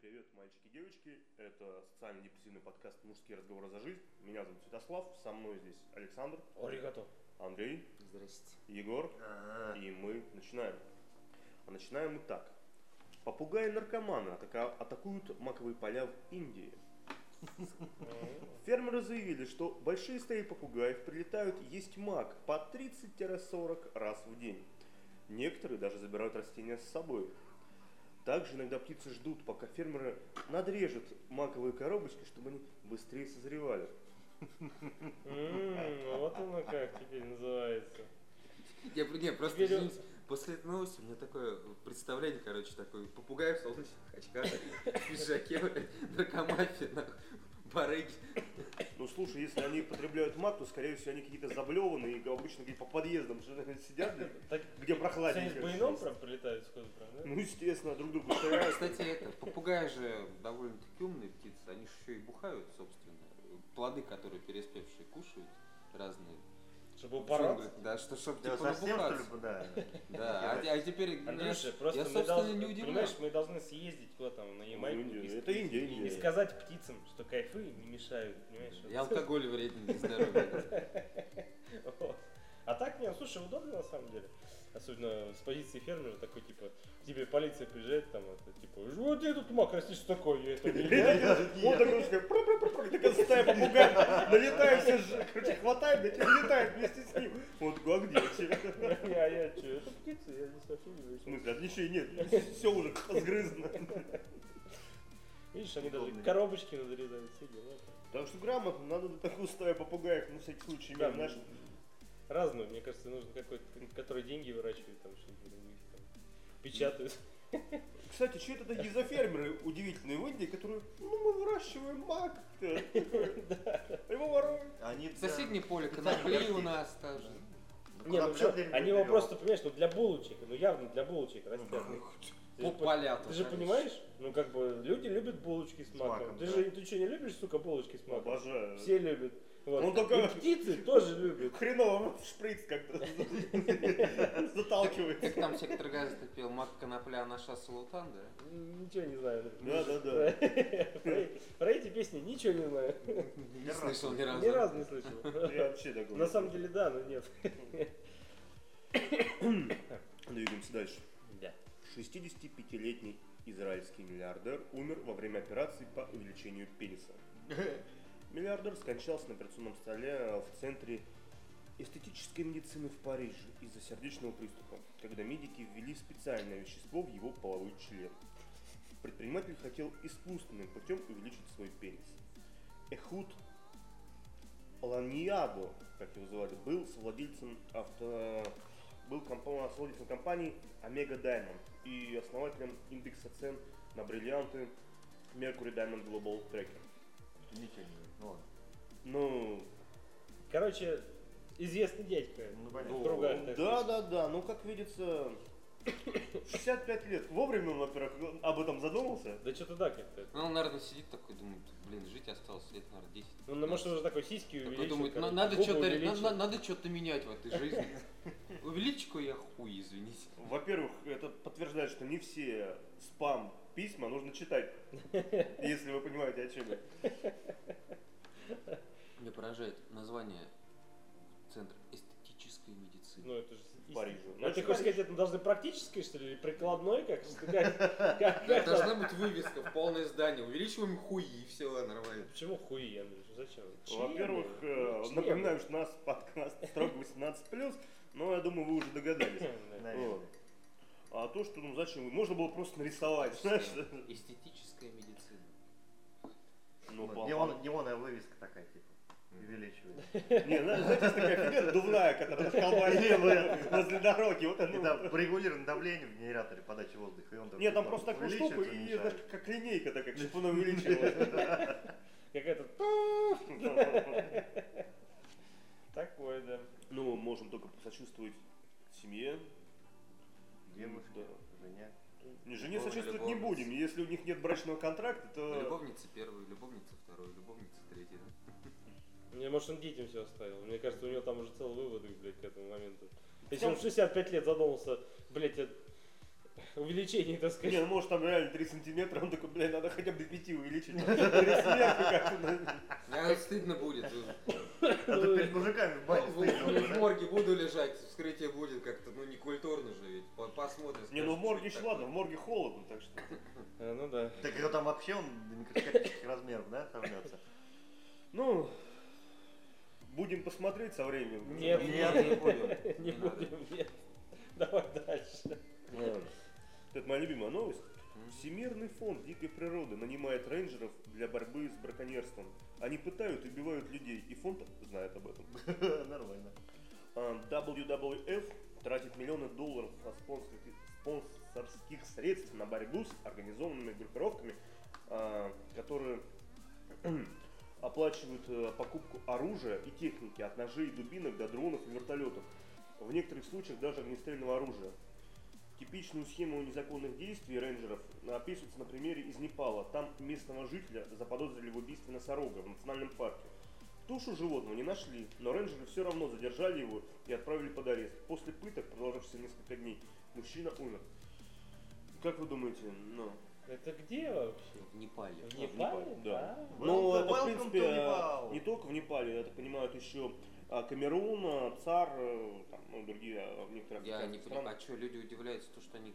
привет, мальчики и девочки. Это социально депрессивный подкаст «Мужские разговоры за жизнь». Меня зовут Святослав, со мной здесь Александр, Оригато. Андрей, Здрасте. Егор, Ага. и мы начинаем. А начинаем мы так. Попугаи-наркоманы атака- атакуют маковые поля в Индии. Фермеры заявили, что большие стаи попугаев прилетают есть мак по 30-40 раз в день. Некоторые даже забирают растения с собой. Также иногда птицы ждут, пока фермеры надрежут маковые коробочки, чтобы они быстрее созревали. Вот оно как теперь называется. Я, не, просто извините, после этой новости у меня такое представление, короче, такой попугай в солнечных очках, в пиджаке, наркомафия, нахуй, барыги. Ну слушай, если они потребляют мак, то скорее всего они какие-то заблеванные, и обычно где по подъездам сидят, где- Так, где они с баяном прям прилетают сходу? Ну естественно, друг другу стреляют. Кстати, это, попугаи же довольно-таки умные птицы, они же еще и бухают, собственно. Плоды, которые переспевшие кушают, разные. Чтобы джунглях, Да, что, чтобы Да, типа совсем что ли, да. Да, а, а теперь, Андрюша, просто я, мы собственно, должны, не удивлен. понимаешь, мы должны съездить куда там на Ямайку Индию. и, Это Индия, Индия. и сказать птицам, что кайфы не мешают, понимаешь? И алкоголь вреден для здоровья. А так, нет, слушай, удобно на самом деле. Особенно с позиции фермера такой, типа, тебе полиция приезжает, там, это, типа, вот ты тут мак растишь такой, я это не я». Он такой, такой, такая стая попугаев, налетает, все, короче, хватает, блядь, и улетает вместе с ним. Такой, а где те? А я что, это птицы, я здесь вообще не В вышел. смысле, отличий нет, все уже сгрызано. Видишь, они даже коробочки надрезают, все дела. Так что грамотно, надо такую стаю попугаев, на всякий случай, Да, знаешь. Разную, мне кажется, нужно какой-то, который деньги выращивает, там, что-нибудь там, печатают. Кстати, что это такие за фермеры удивительные в Индии, которые, ну, мы выращиваем мак, его воруют. Они Соседнее поле конопли у нас тоже. Не, ну что, они его просто, понимаешь, ну для булочек, ну явно для булочек растят. Ты же По полям. Ты же понимаешь, ну как бы люди любят булочки с, С маком. маком, Ты да. же ты что, не любишь, сука, булочки с маком? Обожаю. Все любят. Вот. Ну, только- И птицы тоже любят. Хреново шприц как-то заталкивает. Как там сектор газа ты пел, мак конопля наша султан, да? Ничего не знаю. Да, да, да. Про, про эти песни ничего не знаю. Не слышал ни разу. Ни разу не слышал. Я вообще такой. На самом деле, да, но нет. Двигаемся дальше. Да. 65-летний израильский миллиардер умер во время операции по увеличению пениса. Миллиардер скончался на операционном столе в центре эстетической медицины в Париже из-за сердечного приступа, когда медики ввели специальное вещество в его половой член. Предприниматель хотел искусственным путем увеличить свой пенис. Эхуд Ланьядо, как его звали, был совладельцем авто... был компа- совладельцем компании Omega Diamond и основателем индекса цен на бриллианты Mercury Diamond Global Tracker. Ничего не ну ладно. Ну, Короче, известный дядька Ну, в понятно. кругах. так да, сказать. да, да, ну как видится, 65 лет. Вовремя он, во-первых, об этом задумался. Да что-то да как-то. Ну, он, наверное, сидит такой, думает, блин, жить осталось лет, наверное, 10. Ну, на- может, уже такой сиськи Такой увеличил. думает, «На- короче, надо что-то надо, надо что-то менять в этой жизни. Увеличь-ка я хуй, извините. Во-первых, это подтверждает, что не все спам письма нужно читать, если вы понимаете, о чем я. Меня поражает название Центр эстетической медицины. Ну, это же В Париже. А ты хочешь сказать, это должны практической, что ли, или прикладной, как? как? Должна быть вывеска в полное здание. Увеличиваем хуи и все нормально. Почему хуи, Андрюш? Зачем? Во-первых, э, напоминаю, что нас подкаст строго 18+, но я думаю, вы уже догадались. А то, что, ну зачем, можно было просто нарисовать, знаешь? Эстетическая медицина. Ну, Вот, неон- Неоновая вывеска такая, типа, увеличивает. Не, знаешь, знаете, есть такая фигня дувная, которая в колбасе возле дороги. Вот И она. там регулировано давление в генераторе подачи воздуха. И он Нет, там просто штука, увеличивается, и как линейка такая, чтобы она увеличивалась. Какая-то... Такое, да. Ну, можем только посочувствовать семье. Девушка, Да. жене. Не, жене сочувствовать не будем. Если у них нет брачного контракта, то... Любовница первая, любовница второй, любовница третья. Мне, может, он детям все оставил. Мне кажется, у него там уже целый вывод, блядь, к этому моменту. Если он в 65 лет задумался, блядь, увеличении, так Не, сказать. ну может там реально 3 сантиметра, он такой, блин, надо хотя бы до 5 увеличить. А стыдно будет. А то перед мужиками в В, бане в- стыдно. в морге буду лежать, вскрытие будет как-то, ну не культурно же ведь. По- Посмотрим. Не, ну в морге еще это ладно, в морге холодно, так что. А, Ну да. Так его там вообще он до микроскопических размеров, да, сожмется? Ну, будем посмотреть со временем. Нет, Нет, нет, не будем. Не будем, нет. Давай дальше. Это моя любимая новость. Всемирный фонд дикой природы нанимает рейнджеров для борьбы с браконьерством. Они пытают и убивают людей, и фонд знает об этом. Нормально. А, WWF тратит миллионы долларов на спонсорских, спонсорских средств на борьбу с организованными группировками, а, которые оплачивают э, покупку оружия и техники, от ножей и дубинок до дронов и вертолетов. В некоторых случаях даже огнестрельного оружия. Типичную схему незаконных действий рейнджеров описывается на примере из Непала. Там местного жителя заподозрили в убийстве носорога в национальном парке. Тушу животного не нашли, но рейнджеры все равно задержали его и отправили под арест. После пыток, продолжавшихся несколько дней, мужчина умер. Как вы думаете, ну, Это где вообще? В Непале. В в Непале? Да. А? Ну, Welcome- это, в принципе, не только в Непале, это понимают еще а, Камерун, а, ЦАР, э, там, ну, другие а, некоторые Я не африканские понимаю, страны. а что люди удивляются, то, что они,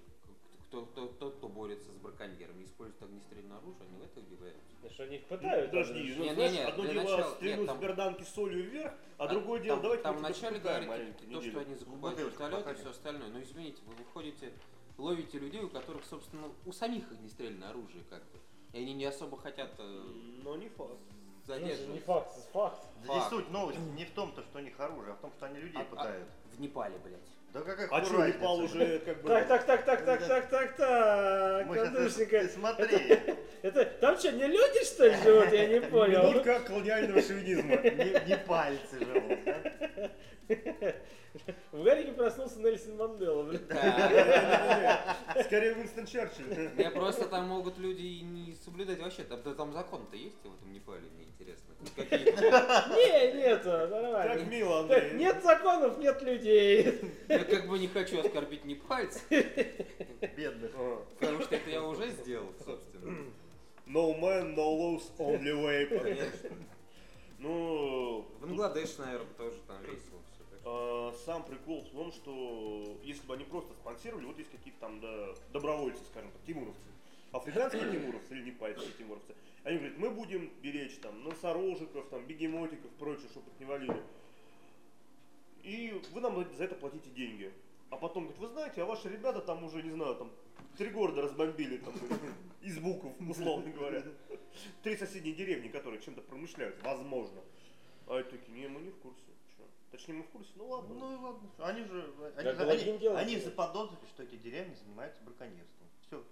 кто, кто, кто, кто борется с браконьерами, используют огнестрельное оружие, они в это удивляются. Ну, Что они их пытают? Подожди, ну, Не, не, знаешь, не, одно дело начала- стрельнуть нет, там- с берданки солью вверх, а, А другое дело, там, давайте там вначале маленькую то, что неделю. они закупают Бутылочку вертолеты и все остальное. Но извините, вы выходите, ловите людей, у которых, собственно, у самих огнестрельное оружие, как бы. И они не особо хотят э, Но не факт. Слушай, задерживать. Не факт, факт. Здесь Факт. суть новости не в том, то, что у них оружие, а в том, что они людей А- а- пытают. В Непале, блядь. Да какая А что? Непал уже как бы... Так, так, так, так, так, так, так, так, Кадушника. ты смотри, Это, там что, не люди что ли живут? Я не понял. Минутка колониального шовинизма. не, не пальцы живут, да? В Гарике проснулся Нельсон Мандела, блин. Да. Скорее Уинстон Черчилль. Мне просто там могут люди и не соблюдать вообще. Там, да там закон-то есть в этом Непале, мне интересно. Не, Как нормально. мило, Так, Андрей. Нет законов, нет людей. Я как бы не хочу оскорбить непальцев, Бедных. Потому что это я уже сделал, собственно. No man, no laws, only way. Конечно. Ну, В Бангладеш, наверное, тоже там весело А, сам прикол в том, что если бы они просто спонсировали, вот есть какие-то там да, добровольцы, скажем так, тимуровцы, африканские тимуровцы или непальские тимуровцы, они говорят, мы будем беречь там носорожиков, там, бегемотиков, прочее, чтобы их не валили. И вы нам за это платите деньги. А потом говорит, вы знаете, а ваши ребята там уже, не знаю, там три города разбомбили там, из букв, условно говоря. Три соседние деревни, которые чем-то промышляют, возможно. А это такие, не, мы не в курсе. Точнее, мы в курсе, ну ладно. Ну и ладно. Они же, они, они, они заподозрили, что эти деревни занимаются браконьерством. Все.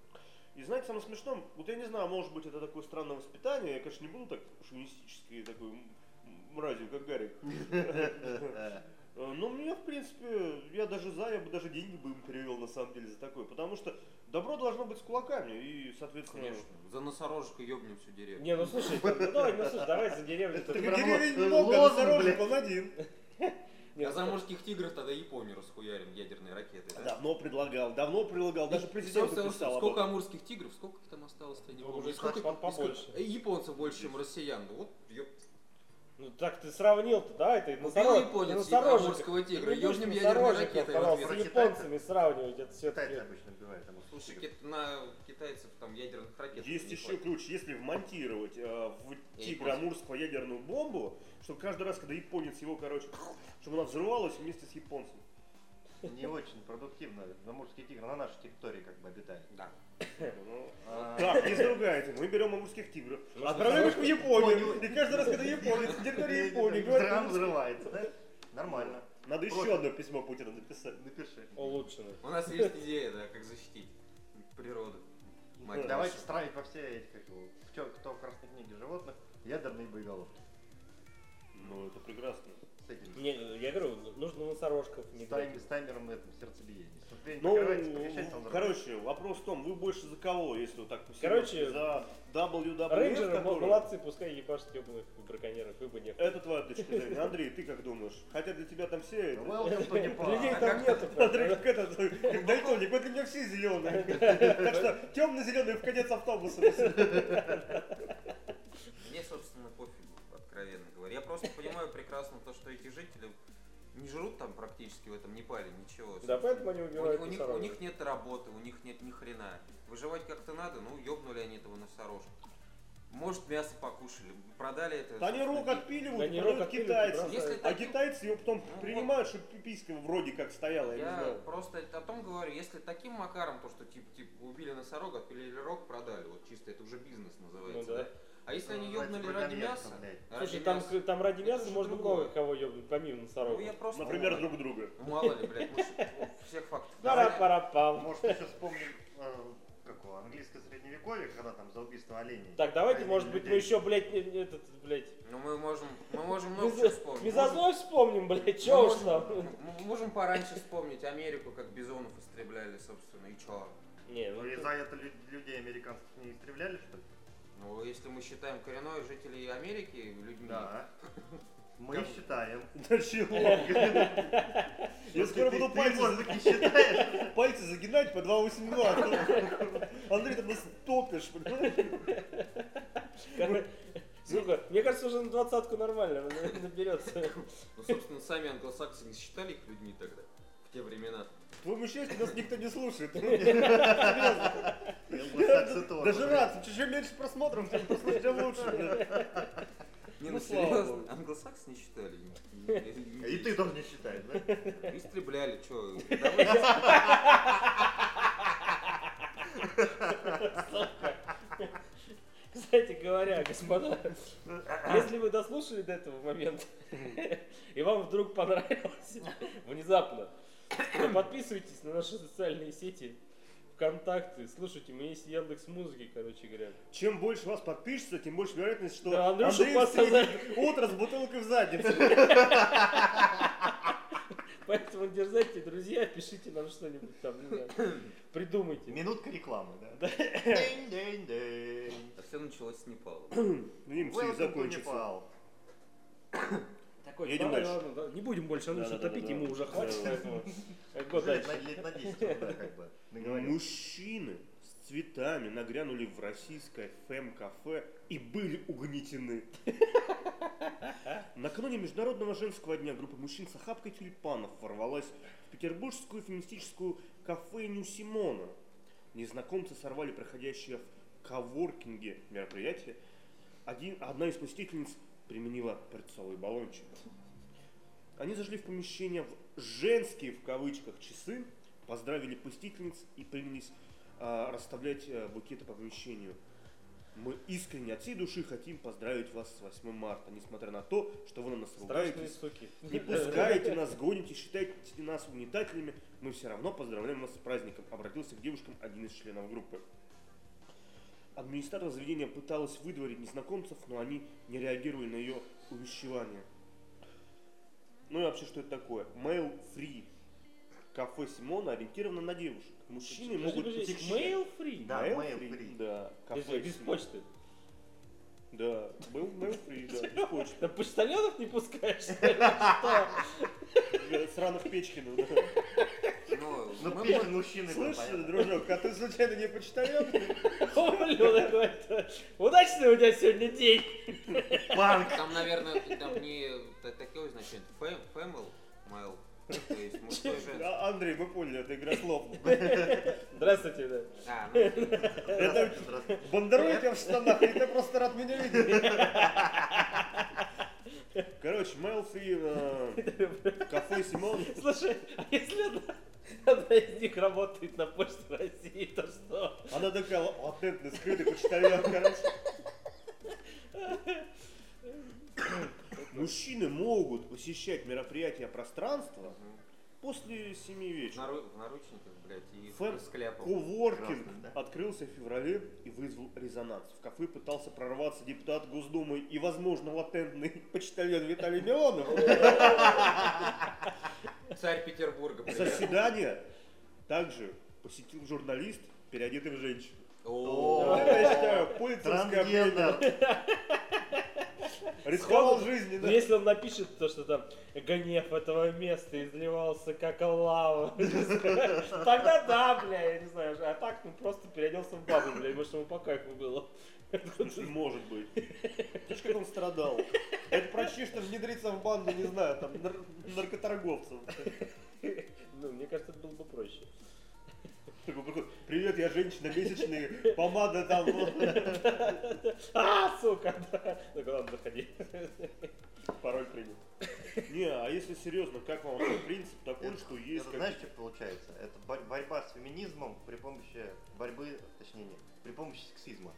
И знаете, самое смешное, вот я не знаю, может быть, это такое странное воспитание, я, конечно, не буду так шовинистически такой мразью, как Гарик. Но мне, в принципе, я даже за, я бы даже деньги бы им перевел, на самом деле, за такое. Потому что добро должно быть с кулаками, и, соответственно... Конечно. За носорожка ёбнем всю деревню. Не, ну слушай, ну давай, ну слушай, давай за деревню. Так деревень много, носорожек он один. А ну, за морских тигров тогда Японию расхуярим ядерной ракетой, да? Давно предлагал, давно предлагал, даже президент об Сколько амурских тигров? Сколько их там осталось? Я не Ну, помню. сколько, побольше. Японцев больше, чем россиян. Ну Вот, ёп. Ну так ты сравнил-то, давай ты Убил носорог, японец носорожек. амурского тигра, ёбнем ядерной ракетой с японцами сравнивать, это все Китайцы обычно убивают. а мы Слушай, кит- на китайцев там ядерных ракет Есть еще хватит. ключ, если вмонтировать э, в тигра амурского ядерную бомбу, чтобы каждый раз, когда японец его, короче, чтобы она взрывалась вместе с японцем. Не очень продуктивно. Заморский тигр на нашей территории как бы обитает. Да. Ну, А, Так, есть другая тема. Мы берем амурских тигров, Ну, отправляем их в Японию, и каждый раз, когда японец на территории Японии Взрыв говорит, взрывается, да? Нормально. надо еще одно письмо Путину написать. Напиши. улучшенный. У нас есть идея, да, как защитить природу. Мать Давайте вашу. строить во все эти, как его, кто в Красной книге животных, ядерные боеголовки. Ну, это прекрасно. Этим. Не, я говорю, нужно носорожков не С, тайм- с таймером этом сердцебиения. Если Ну, короче, вопрос в том, вы больше за кого, если вот так посерьезно? Короче, за WWF, Рейнджеры который- молодцы, пускай ебашат ебаных браконьеров, вы бы не Это твоя точка зрения. Андрей, ты как думаешь? Хотя для тебя там все... это-. Людей там нету. Андрей, как этот, как дальтоник, вот для меня все зеленые. Так что темно-зеленый в конец автобуса. Не жрут там практически в этом Непале ничего. Да, поэтому они У, убивают у них, у них нет работы, у них нет ни хрена. Выживать как-то надо, ну ёбнули они этого носорожка. Может мясо покушали, продали это. Да они рог отпиливают, Да они рог китайцам. бросают. Если А таким- китайцы его потом Ну, принимают, чтобы пиписька вроде как стояла, я не Я знаю. просто о том говорю, если таким макаром, то что типа, типа убили носорога, отпилили рог, продали, вот чисто это уже бизнес называется, Ну да. да? А если они ёбнули ради мяса, Слушай, там, там ради мяса можно другое. много кого ёбнуть, помимо ну носорога. я просто... Например, друг друга. Ну, Мало ли, блядь, всех фактов. Пара-пара-пам. Может, еще вспомним, э, как его, английское средневековье, когда там за убийство оленей. Так, давайте, может быть, мы еще, блядь, этот, блядь, Ну мы можем, мы можем много чего вспомнить. мезозой вспомним, блядь, мы уж можем- там. Мы можем пораньше вспомнить Америку, как бизонов истребляли, собственно, и чё? Не, Ну ну, и за это лю- людей американцев не истребляли, что ли? Ну, если мы считаем коренной жителей Америки людьми, Да. Мы Как- считаем. Да чего? Я скоро буду пальцы, может быть, не считаешь. пальцы загинать по 282. Андрей, ты нас топишь, понимаешь? мне кажется, уже на двадцатку нормально на- наберется. ну, собственно, сами англосаксы не считали их людьми тогда, в те времена. Твоему счастью, нас никто не слушает. Даже рад, чуть меньше просмотров, тем послушать лучше. Не, Ну, ну, серьезно, англосаксы не считали. И- ты тоже не считаешь, да? Истребляли, чё? Кстати говоря, господа, если вы дослушали до этого момента, и вам вдруг понравилось внезапно, подписывайтесь на наши социальные сети, ВКонтакте, слушайте, мы есть Яндекс Музыки, короче говоря. Чем больше вас подпишется, тем больше вероятность, что Да, Андрюша Андрей встретит утро с бутылкой в заднице. Поэтому дерзайте, друзья, пишите нам что-нибудь там, не знаю, придумайте. Минутка рекламы, да? День-день-день. А все началось с Непала. Надеемся, и Welcome to закончится. Такой, Едем дальше. ладно, да, не будем больше Андрюша Да-да-да-да-да. топить, ему уже хватит Да. этого. Как год Уже дальше. на, лет на 10 уже как бы. Мужчины с цветами нагрянули в российское фэм-кафе и были угнетены. Накануне Международного женского дня группа мужчин с охапкой тюльпанов ворвалась в петербургскую феминистическую кафейню Симона. Незнакомцы сорвали проходящее в коворкинге мероприятие. Один, одна из посетительниц применила перцовый баллончик. Они зашли в помещение в женские, в кавычках, часы, поздравили посетительниц и принялись а, расставлять а, букеты по помещению. Мы искренне от всей души хотим поздравить вас с 8 марта, несмотря на то, что вы на нас ругаетесь, суки. не пускаете нас, гоните, считаете нас угнетателями, мы все равно поздравляем вас с праздником, обратился к девушкам один из членов группы. Администратор заведения пыталась выдворить незнакомцев, но они не реагировали на ее увещевание. Ну и вообще, что это такое? Mail Free. Кафе Симона ориентировано на девушек. Мужчины могут Подожди, посещать- Mail free? Да, Mail mail free, free. Да, Без, кафе без Симона. почты. Да, был mail free, да, без почты. Да почтальонов не пускаешь? Сраных Печкиных, да. Ну, Ну, мы- печень мужчины Слышь, дружок, а ты случайно не почтальон? Какой-то. Удачный у тебя сегодня день. Панк! Там, наверное, там не та- такое значение. Фэм, фэмл, майл. А, Андрей, мы поняли, это игра слов. Здравствуйте, да. А, ну, Это бандероль тебя в штанах, или ты просто рад меня видеть? Короче, э, кафе Симон. Слушай, а если одна из них работает на почте России, то что? Она такая латентный, скрытый почтальон, короче. Мужчины могут посещать мероприятия пространства, После семи В, вечера нару- в наручниках, блядь, и Фэм- с кляпом. Коворкинг да? открылся в феврале и вызвал резонанс. В кафе пытался прорваться депутат Госдумы и, возможно, латентный почтальон Виталий Милонов. Царь Петербурга, привет. Заседание также посетил журналист, переодетый в женщину. О, я считаю. Трансгендер. Рисковал жизнью, Ну, да? если он напишет то, что там гнев этого места изливался как лава, тогда да, бля, я не знаю, а так ну просто переоделся в бабу, бля, может ему по кайфу было. Может быть. Слышь, как он страдал. Это почти что внедриться в банду, не знаю, там, нар- наркоторговцев. Привет, я женщина, месячные, помада там. А, сука. Ну, ладно, заходи. Пароль принят. Не, а если серьезно, как вам вообще принцип такой, что есть это знаешь, что получается? Это бор- борьба с феминизмом при помощи борьбы, точнее, не, при помощи сексизма.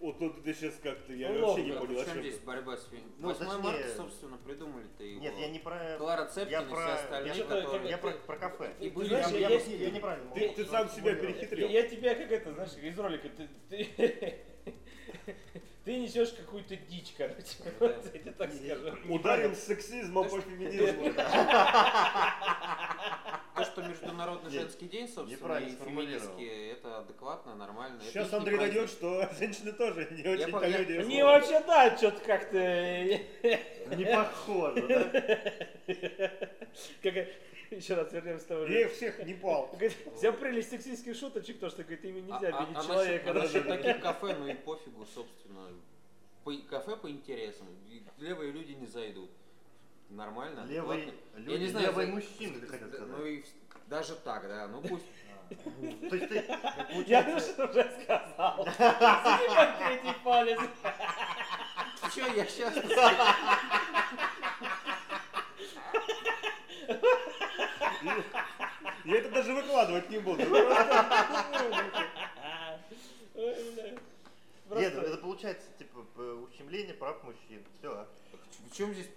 Вот тут ты сейчас как-то, я Ну, вообще не ловко. понял, о Причем чем здесь борьба с фильмом? Ну, 8 точнее- марта, собственно, придумали-то его. Нет, я не про... Клара Цепкин я и все про, остальные, я, которые- про, я про, про кафе. И Ты были знаешь, я, я- я, я- я неправильно Ты, ты сам себя перехитрил. Я тебя как это, знаешь, из ролика, ты, ты, ты несешь какую-то дичь, короче. Да. Вот я тебе так скажу. Ударим с сексизмом по феминизму. То, что Международный женский день, собственно, и феминистки, это адекватно, нормально. Сейчас Андрей найдет, что женщины тоже не очень-то я- люди. Не, вообще да, что-то как-то... э, Не похоже, да? Еще раз вернемся с того Я их же. всех не пал. Вся прелесть сексистских шуточек, то, что говорит, ими нельзя А- а- обидеть а человека. а насчет таких кафе, ну и пофигу, собственно. По, кафе по интересам. Левые люди не зайдут. Нормально. Левые люди, Я не знаю, левые за- мужчины, ты хотел сказать. Ну и даже так, да. Ну пусть. То есть ты, Я же уже сказал. Занимай третий палец. Че я сейчас? Я это даже выкладывать не буду. Нет, Просто- это получается, типа, ущемление прав мужчин. Все. В чем здесь?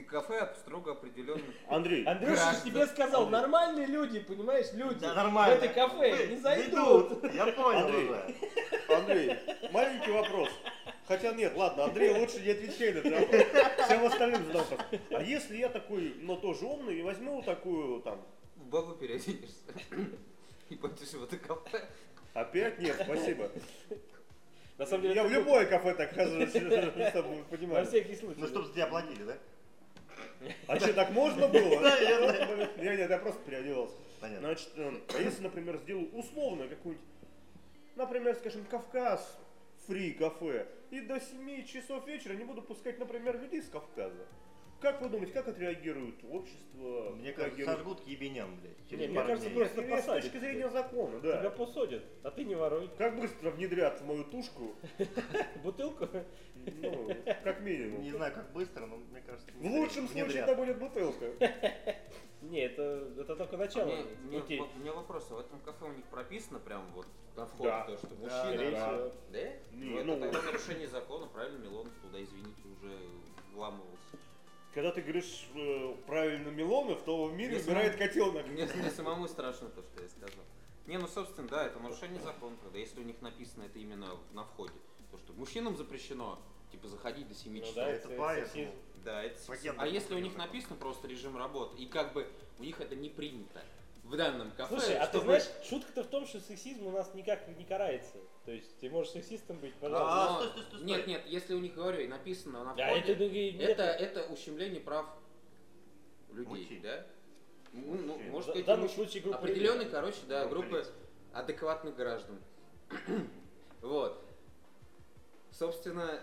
Ты кафе строго определенных. Андрей, Андрюша же тебе сказал, нормальные люди, понимаешь, люди Да, нормально. в это кафе Вы- не зайдут. Я понял Андрей. уже. Андрей, маленький вопрос. Хотя нет, ладно, Андрей, лучше не отвечай на этот вопрос. Всем остальным задам вопрос. А если я такой, но тоже умный, и возьму такую там, В бабу переоденешься. И пойдешь в это кафе. опять нет, спасибо. На самом деле, Я в любое кафе так хожу, чтобы вы на понимали. всякий случай. Ну, чтобы тебя платили, да? А что, так можно было? Наверное. Я нет, я просто переоделся. Понятно. Значит, э, а если, например, сделаю условно какую-нибудь, например, скажем, Кавказ, фри кафе, и до 7 часов вечера не буду пускать, например, людей с Кавказа. Как вы думаете, как отреагирует общество? Мне Как кажется, сожгут к ебеням, блядь. Не, Через мне кажется, дней. просто С посадят точки зрения тебя. закона, Тебя да. посадят, а ты не воруй. Как быстро внедрят в мою тушку, Бутылку? ну, как минимум. Не знаю, как быстро, но мне кажется... В лучшем случае это будет бутылка. Не, это, это только А начало. мне- мне- Окей. У меня вопрос, а в этом кафе у них прописано прям вот на входе Да. то, что Да, мужчина... да. всего. Да? Не, ну, это ну- тогда нарушение закона, правильно, Милонов туда, извините, уже вламывался. Когда ты говоришь э, правильно Милонов, то в мире Если умирает он- котенок. Мне, мне самому страшно то, что я сказал. Не, ну, собственно, да, это нарушение закона, когда если у них написано это именно на входе. То, что мужчинам запрещено, типа, заходить до 7 Ну часов. да, это это поэтому. Да, это А если у них закона. написано просто режим работы, и как бы у них это не принято в данном кафе, Слушай, а ты знаешь, шутка-то в том, что сексизм у нас никак не карается. То есть ты можешь сексистом быть, пожалуйста. А, стой, стой, стой, стой. Нет, нет, если у них, говорю, и написано на Да, входе, это, и нет. это, это ущемление прав людей, Мужчин. да? Ну, ну, может В быть, данном случае группа определенной, лиц. короче, да, Группа группы адекватных граждан. вот. Собственно,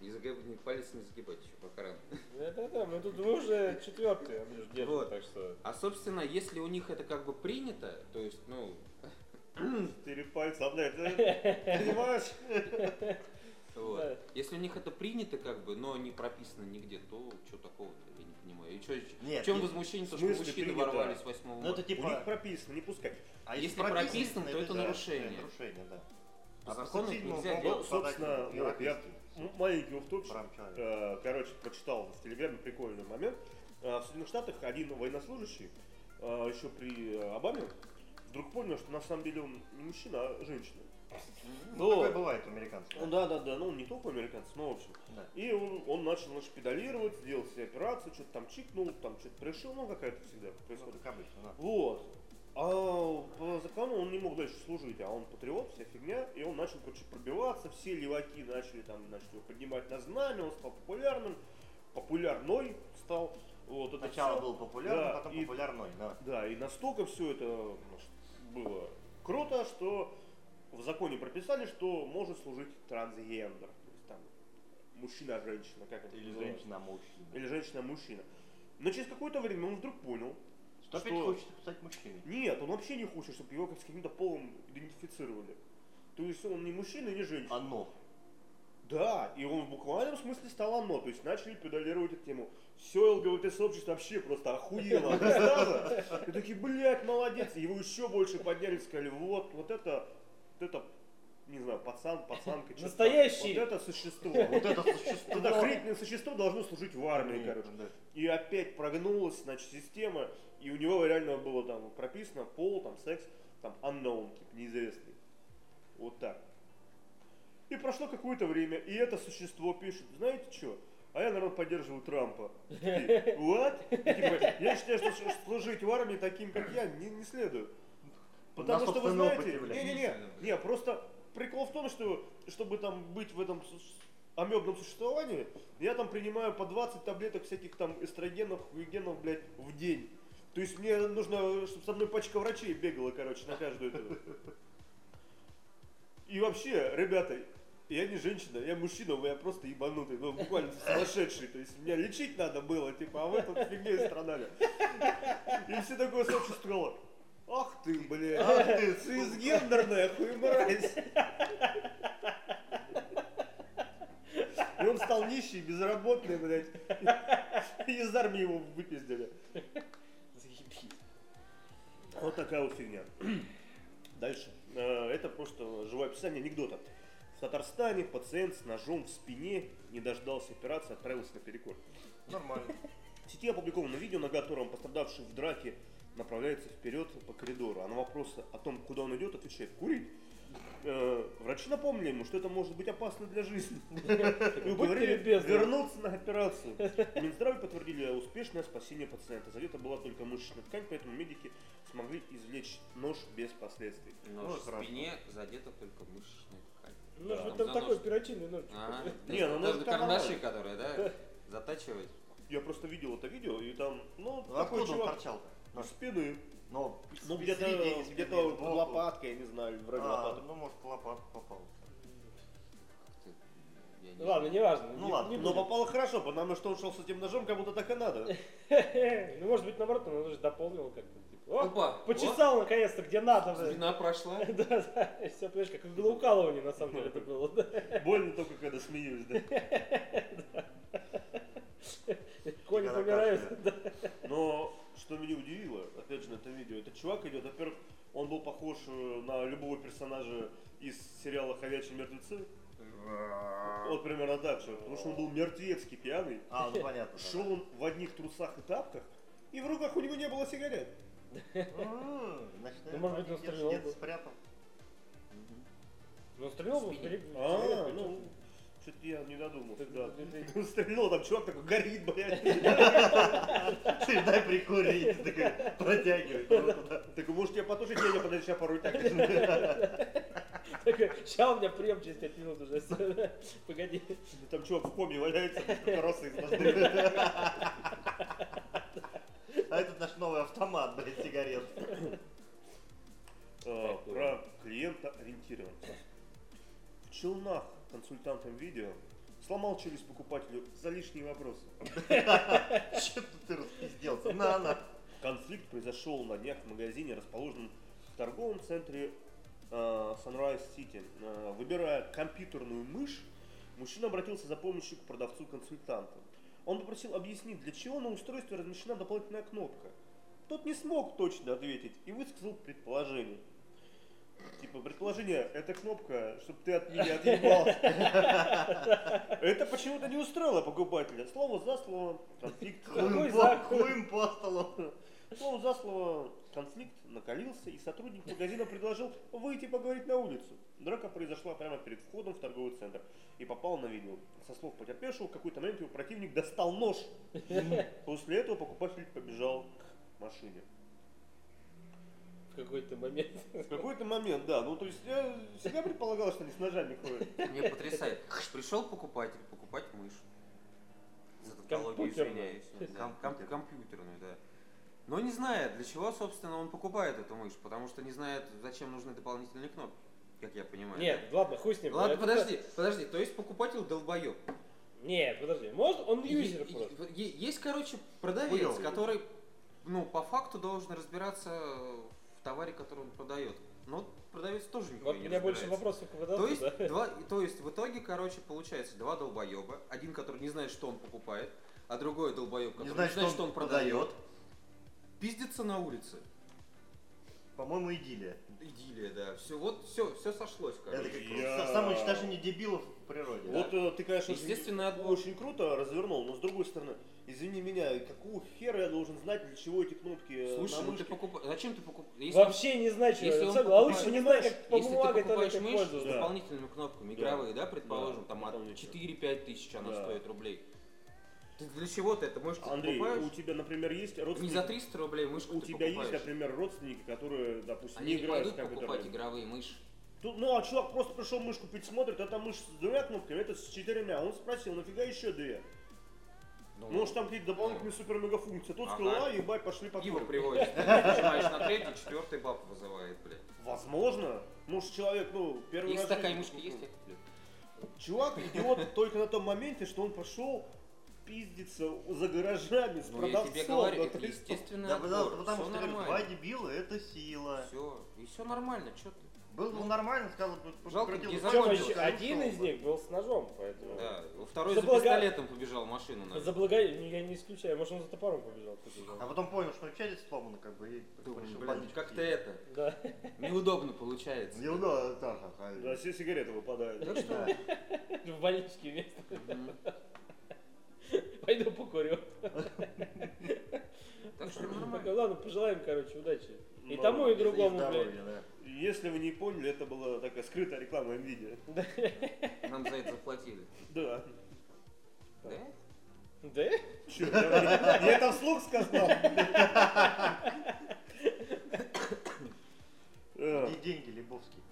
не загиб- не- палец не загибать еще пока рано. Да-да-да, мы тут мы уже четвертый, Андрюш, держим, Вот. так что... А собственно, если у них это как бы принято, то есть, ну, Четыре пальца, блядь, да? Понимаешь? вот. Да. Если у них это принято, как бы, но не прописано нигде, то что такого-то, я не понимаю. И чё, Нет, в чем нет. возмущение, то, что мужчины принято? ворвались 8 Ну марта? это У типа... них прописано, не пускай. А если прописано, то это да, нарушение. это нарушение, да. По А закону нельзя делать. Ну, собственно, вот, я м- маленький человека. э, короче, прочитал в Телеграме прикольный момент. Э, В Соединенных Штатах один военнослужащий а, еще при э, Обаме, вдруг понял, что на самом деле он не мужчина, а женщина. Ну, Но- такое бывает у американцев. Ну да, да, да, ну не только у американцев, но в общем. Да. И он, он начал значит, педалировать, сделал себе операцию, что-то там чикнул, там что-то пришел, ну какая-то всегда Ну, происходит. как обычно, да. Вот. А по закону он не мог дальше служить, а он патриот, вся фигня, и он начал, короче, пробиваться, все леваки начали там, начали его поднимать на знамя, он стал популярным, популярной стал. Вот, это Сначала всё. был популярный, Да, потом и- популярной, да. Да, и настолько все это значит, было круто, что в законе прописали, что может служить трансгендер. То есть там мужчина-женщина, как это Или женщина-мужчина. Или женщина-мужчина. Но через какое-то время он вдруг понял, Что опять хочет стать мужчиной. нет, он вообще не хочет, чтобы его как с каким-то полом идентифицировали. То есть он не мужчина, не женщина. Оно. Да, и он в буквальном смысле стал оно. То есть начали педалировать эту тему. Все ЛГБТ-сообщество вообще просто охуело от. И такие, блядь, молодец. Его еще больше подняли, сказали, вот, вот это, вот это, не знаю, пацан, пацанка. чё-то Настоящий. Вот это существо. Вот это существо. Это охренительное существо должно служить в армии, короче. И опять прогнулась, значит, система, и у него реально было там прописано пол, там секс, там unknown, типа неизвестный. Вот так. И прошло какое-то время, и это существо пишет, знаете что? А я, наверное, поддерживаю Трампа. Такие, What? И типа, я считаю, что служить в армии таким, как я, не, не следует. Потому что вы знаете, не-не-не, не, просто прикол в том, что чтобы там быть в этом амебном существовании, я там принимаю по 20 таблеток всяких там эстрогенов, хуегенов, блядь, в день. То есть мне нужно, чтобы со мной пачка врачей бегала, короче, на каждую эту. И вообще, ребята, я не женщина, я мужчина, я просто ебанутый, ну буквально сумасшедший. То есть меня лечить надо было, типа, а вы тут фигней страдали. И все такое сообщество Ах ты, блядь, Ах ты, цисгендерная хуемразь. И он стал нищий, безработный, блядь. И из армии его выпиздили. Заебись. Вот такая вот фигня. Дальше. Э, Это просто живое описание анекдота. В Татарстане пациент с ножом в спине не дождался операции, отправился на перекур. Нормально. В сети опубликовано видео, на котором пострадавший в драке направляется вперед по коридору, а на вопросы о том, куда он идет, отвечает «курить». Э, врачи напомнили ему, что это может быть опасно для жизни. И уговорили вернуться на операцию. В Минздраве подтвердили успешное спасение пациента. Задета была только мышечная ткань, поэтому медики смогли извлечь нож без последствий. Но Ну, в спине задета только мышечная ткань. Ну, же там такой нож. оперативный нож. Не, ну, там карандаши, которые, да, затачивать. Я просто видел это видео, и там, ну, Ну, такой Откуда он чувак торчал-то? с Нож. спины. Ну, Ну, с- где-то, где-то лопаткой, я не знаю, вроде А, лопаток. ну, может, лопатку попал. Не Ну ладно, знаю. неважно. Ну не- ладно, не Но будем. попало хорошо, потому что он шел с этим ножом, как будто так и надо. Ну, может быть, наоборот, он уже дополнил как-то. Типа, о, Опа, почесал наконец-то, где надо. вот. Спина прошла. Да, да, все, понимаешь, как иглоукалывание на самом деле это было. да. Больно только когда смеюсь, да. Кони помирают. Но что меня удивило, опять же, на этом видео, этот чувак идет, во-первых, он был похож э, на любого персонажа из сериала «Ходячие мертвецы». Вот примерно так же, потому что он был мертвецкий пьяный. А, ну понятно. Шел он в одних трусах и тапках, и в руках у него не было сигарет. Значит, Ну, может быть, он где-то- стрелял спрятал. Ну, стрелял впереди. А, ну, что-то я не додумался, Ты- да. ты- ты- Стрельнул, там чувак такой горит, блядь. Ты дай прикурить, такой протягиваешь руку, да. Так, может, я потушить? Я подожди, сейчас порой так. Сейчас у меня прием через 5 минут уже. Погоди. Там чувак в коме валяется, папиросы из. А это наш новый автомат, блядь, сигарет. А, Про клиента ориентированность. В челнах консультантам видео сломал челюсть покупателю за лишние вопросы. Че ты распизделся? На, на. Конфликт произошел на днях в магазине, расположенном в торговом центре э, Sunrise City. Э, выбирая компьютерную мышь, мужчина обратился за помощью к продавцу-консультанту. Он попросил объяснить, для чего на устройстве размещена дополнительная кнопка. Тот не смог точно ответить и высказал предположение. Типа, предположение, эта кнопка, чтобы ты от меня отъебался. Это почему-то не устроило покупателя. Слово за слово, конфликт. Хуем по- столу. Слово за слово конфликт накалился, и сотрудник магазина предложил выйти поговорить на улицу. Драка произошла прямо перед входом в торговый центр и попала на видео. Со слов потерпевшего, в какой-то момент его противник достал нож. После этого покупатель побежал к машине. Какой-то момент. В какой-то момент, да. Ну, то есть я всегда предполагал, что они с ножами ходят. Мне потрясает. Пришел покупатель покупать мышь. За тавтологию извиняюсь. Ком- ком- компьютерную, да. Но не знает, для чего, собственно, он покупает эту мышь, потому что не знает, зачем нужны дополнительные кнопки, как я понимаю. Нет, ладно, хуй с ним. Ладно, Это- подожди, подожди, то есть покупатель долбоеб. Нет, подожди. Может, он юзер Е- просто. е- Есть, короче, продавец, Хуёвый. который, ну, по факту должен разбираться в товаре, который он продает. Но продавец тоже нихуя Вот у не меня больше вопросов к То есть, да? два, то есть в итоге, короче, получается два долбоеба. Один, который не знает, что он покупает, а другой долбоеб, который Не знает, что он продает. Пиздится на улице. По-моему, идиллия. Идиллия, да. Все, вот все, все сошлось, Это короче. как Я- са- самое уничтожение дебилов в природе. Вот э, ты, конечно, Естественный отбор. очень круто развернул, но с другой стороны, извини меня, какого хера я должен знать, для чего эти кнопки э, Слушай, на ну ты мышке? покупаешь. Зачем ты покупаешь? Вообще не знаю, что если он а покупает- лучше не знаю, как по Если ты бумаге покупаешь только мышь с пользоваться. Да. дополнительными кнопками игровые, да, предположим, Да, там от дополнительно. 4-5 тысяч она Да. стоит рублей. Для чего ты эту мышку Андрей, покупаешь? у тебя, например, есть Не родственники, за 300 рублей мышку у тебя есть, покупаешь. например, родственники, которые, допустим, Они не не играют в пойдут покупать компьютерные. игровые мыши. Тут, ну, а чувак просто пришел мышь купить, смотрит, это мышь с двумя кнопками, это с четырьмя. Он спросил, нафига еще две? Может, там какие-то дополнительные супер-мега-функции. Тут Ага. сказал, а, ебать, пошли по кругу». приводит. Нажимаешь на третий, четвертый баб вызывает, блядь. Возможно. Может, человек, ну, первый раз... в такая мышка есть. Чувак идиот только на том моменте, что он пошел пиздиться за гаражами с Ну, я продавцом. тебе говорю, Ну, это естественный Да, отбор. потому, что говорю, нормально. два дебила это сила. Все, и все нормально, что ты? Был бы нормально, сказал бы, Жалко, не закончил. один из них был с ножом, поэтому... Да, второй За за благо- пистолетом побежал в машину. наверное. За благо... Я не исключаю, может он за топором побежал. кто А потом понял, что челюсть сломана, как бы, и блин, как-то это, Да. неудобно получается. Неудобно, так, ага. Да, все сигареты выпадают. Так что, В больничке вместо. Пойду покурю. так что нормально. ладно, пожелаем, короче, удачи. И Ну, тому, и другому, блядь. да. Если вы не поняли, это была такая скрытая реклама NVIDIA. Нам за это заплатили. Да. Да? Да? Чё, я, я это вслух сказал. Э, И деньги Лебовский.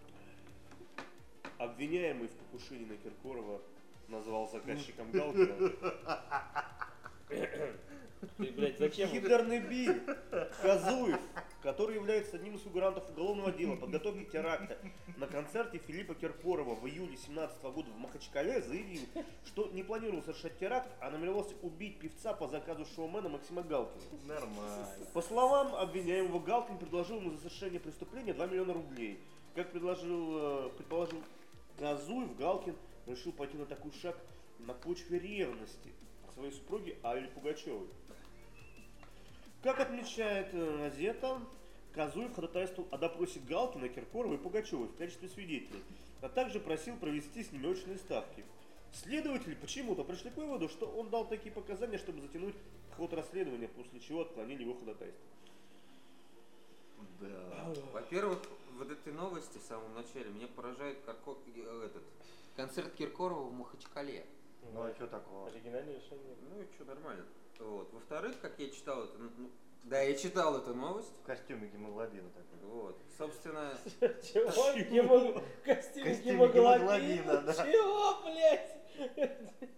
Обвиняемый в покушении на Киркорова назвал заказчиком Галкина. Ты, блядь, зачем? Гидерный Биль Казуев, который является одним из фигурантов уголовного дела подготовки теракта на концерте Филиппа Киркорова в июле 2017 года в Махачкале, заявил, что не планировал совершать теракт, а намеревался убить певца по заказу шоумена Максима Галкина. Нормально. По словам обвиняемого, Галкин предложил ему за совершение преступления 2 миллиона рублей. Как предложил, э, предположил Казуев, Галкин решил пойти на такой шаг на почве ревности к своей супруге Алле Пугачевой. Как отмечает э, газета, Казуев ходатайствовал о допросе Галкина, Киркорова и Пугачевой в качестве свидетелей, а также просил провести с ними очные ставки. Следователи почему-то пришли к выводу, что он дал такие показания, чтобы затянуть ход расследования, после чего отклонили его ходатайство. Да. Во-первых, вот этой новости в самом начале меня поражает Карко- э, этот концерт Киркорова в Махачкале. Ну а что такого? Оригинальное решение. Ну и что, нормально. Вот. Во-вторых, как я читал это, ну, да, я читал эту новость. В костюме гемоглобина такой. Вот. Собственно, Чего? Костюм гемоглобина? Чего, блядь?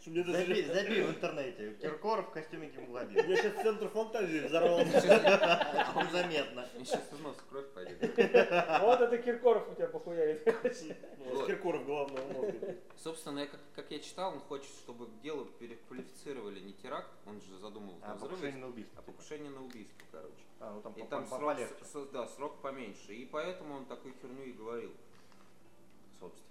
Что мне даже... Забей, забей в интернете. Киркоров в костюме У гемоглобина. меня сейчас центр фантазии взорвался. Незаметно. мне сейчас из носа кровь пойдет. Вот это Киркоров у тебя похуярит. Ну, Киркоров головного мозга. Собственно, я, как, я читал, он хочет, чтобы дело переквалифицировали не теракт, он же задумал А, взрыв, покушение на убийство. а покушение на убийство, короче. А, ну там И там срок, да, срок поменьше. И поэтому он такую херню и говорил. Собственно.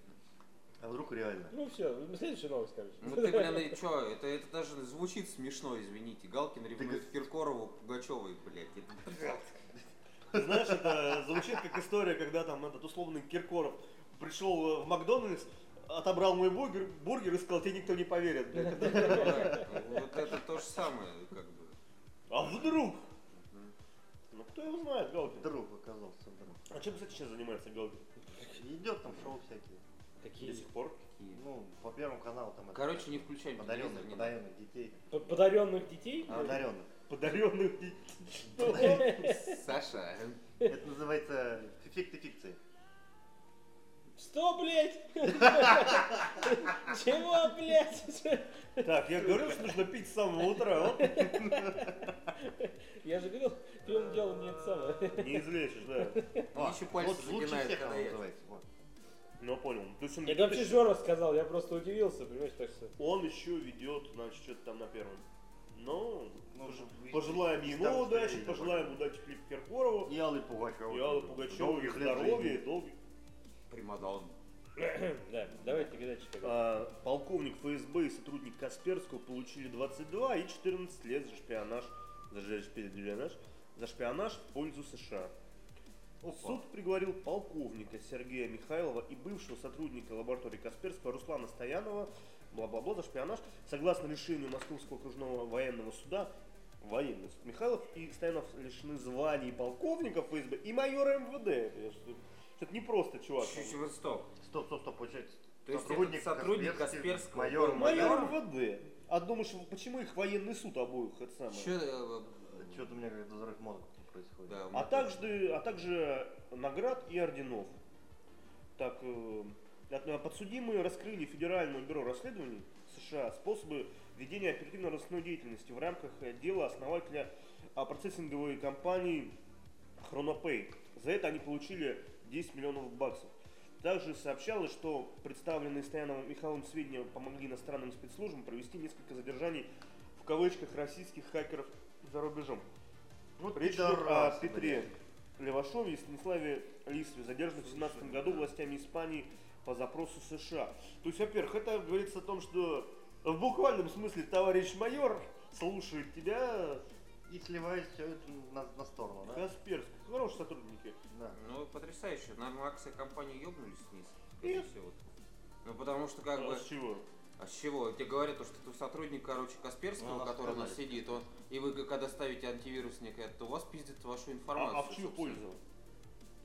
А вдруг реально? Ну все, следующая новость, короче. Ну ты, блин, чё, это, это даже звучит смешно, извините. Галкин ревнует к Киркорову, Пугачевой, блядь. Это, Ты Знаешь, это звучит как история, когда там этот условный Киркоров пришел в Макдональдс, отобрал мой бургер, бургер и сказал, тебе никто не поверит. блядь». да, вот это то же самое, как бы. А вдруг? Кто его знает, Галкин? Друг оказался, друг. А чем, кстати, сейчас занимается Галкин? Идет там шоу всякие. До Какие? сих пор? Такие. Ну, по первому каналу там это Короче, не включай подаренных, не подаренных детей. Подаренных детей? А, одаренных. Подаренных детей. Саша, Это называется эффекты фикции. Что, блядь? Чего, блядь? Так, я говорю, что нужно пить с самого утра. Я же говорил, первым делом не это самое. не излечишь, да. Еще пальцы лучше всех когда она я- называется. Ну, понял. То есть он, Я вообще Жора сказал, я просто удивился, понимаешь, так что... он еще ведет, значит, что-то там на первом. Ну, Ну, пож- пожелаем ему удачи, пожелаем удачи Филиппу Киркорову, И Аллы Пугачевой. и Аллы Пугачевой, Долгих лет здоровья, долгих. Примадон. Да, давайте тогда. А, полковник ФСБ и сотрудник Касперского получили 22 и 14 лет за шпионаж, за шпионаж, за шпионаж в пользу США. Суд приговорил полковника Сергея Михайлова и бывшего сотрудника лаборатории Касперского Руслана Стоянова бла-бла-бла за шпионаж. Согласно решению Московского окружного военного суда, военный суд Михайлов и Стоянов лишены званий полковника ФСБ и майора МВД. Это не просто чувак. Чуть вот стоп. Стоп, стоп, стоп, получается. То есть сотрудник Касперского майор, Майор майором? МВД. А думаешь, почему их военный суд обоих это самое? Че, Что-то у меня как-то взрыв мозга происходит. да, А также, а также наград и орденов. Так, э, от- подсудимые раскрыли Федеральному бюро расследований США способы ведения оперативно-розыскной деятельности в рамках э, дела основателя а, процессинговой компании Chronopay. За это они получили 10 миллионов баксов. Также сообщалось, что представленные Стояновым и Михайловым сведения помогли иностранным спецслужбам провести несколько задержаний в кавычках российских хакеров за рубежом. Вот Речь идет о Петре блядь. Левашове и Станиславе Лисове, задержанных в 2017 году властями Испании по запросу США. То есть, во-первых, это говорится о том, что в буквальном смысле товарищ майор слушает тебя, И сливает все это на, на сторону, да? Касперск. Хорошие сотрудники. Да. Ну, потрясающе. Наверное, акции компании ёбнулись вниз. Нет. скорее всего. Ну, потому что как бы... А с чего? А с чего? Тебе говорят, то, что ты сотрудник, короче, Касперского, Ну, который у нас сидит, он, и вы когда ставите антивирусник, то у вас пиздит вашу А, информацию. а в чью пользу?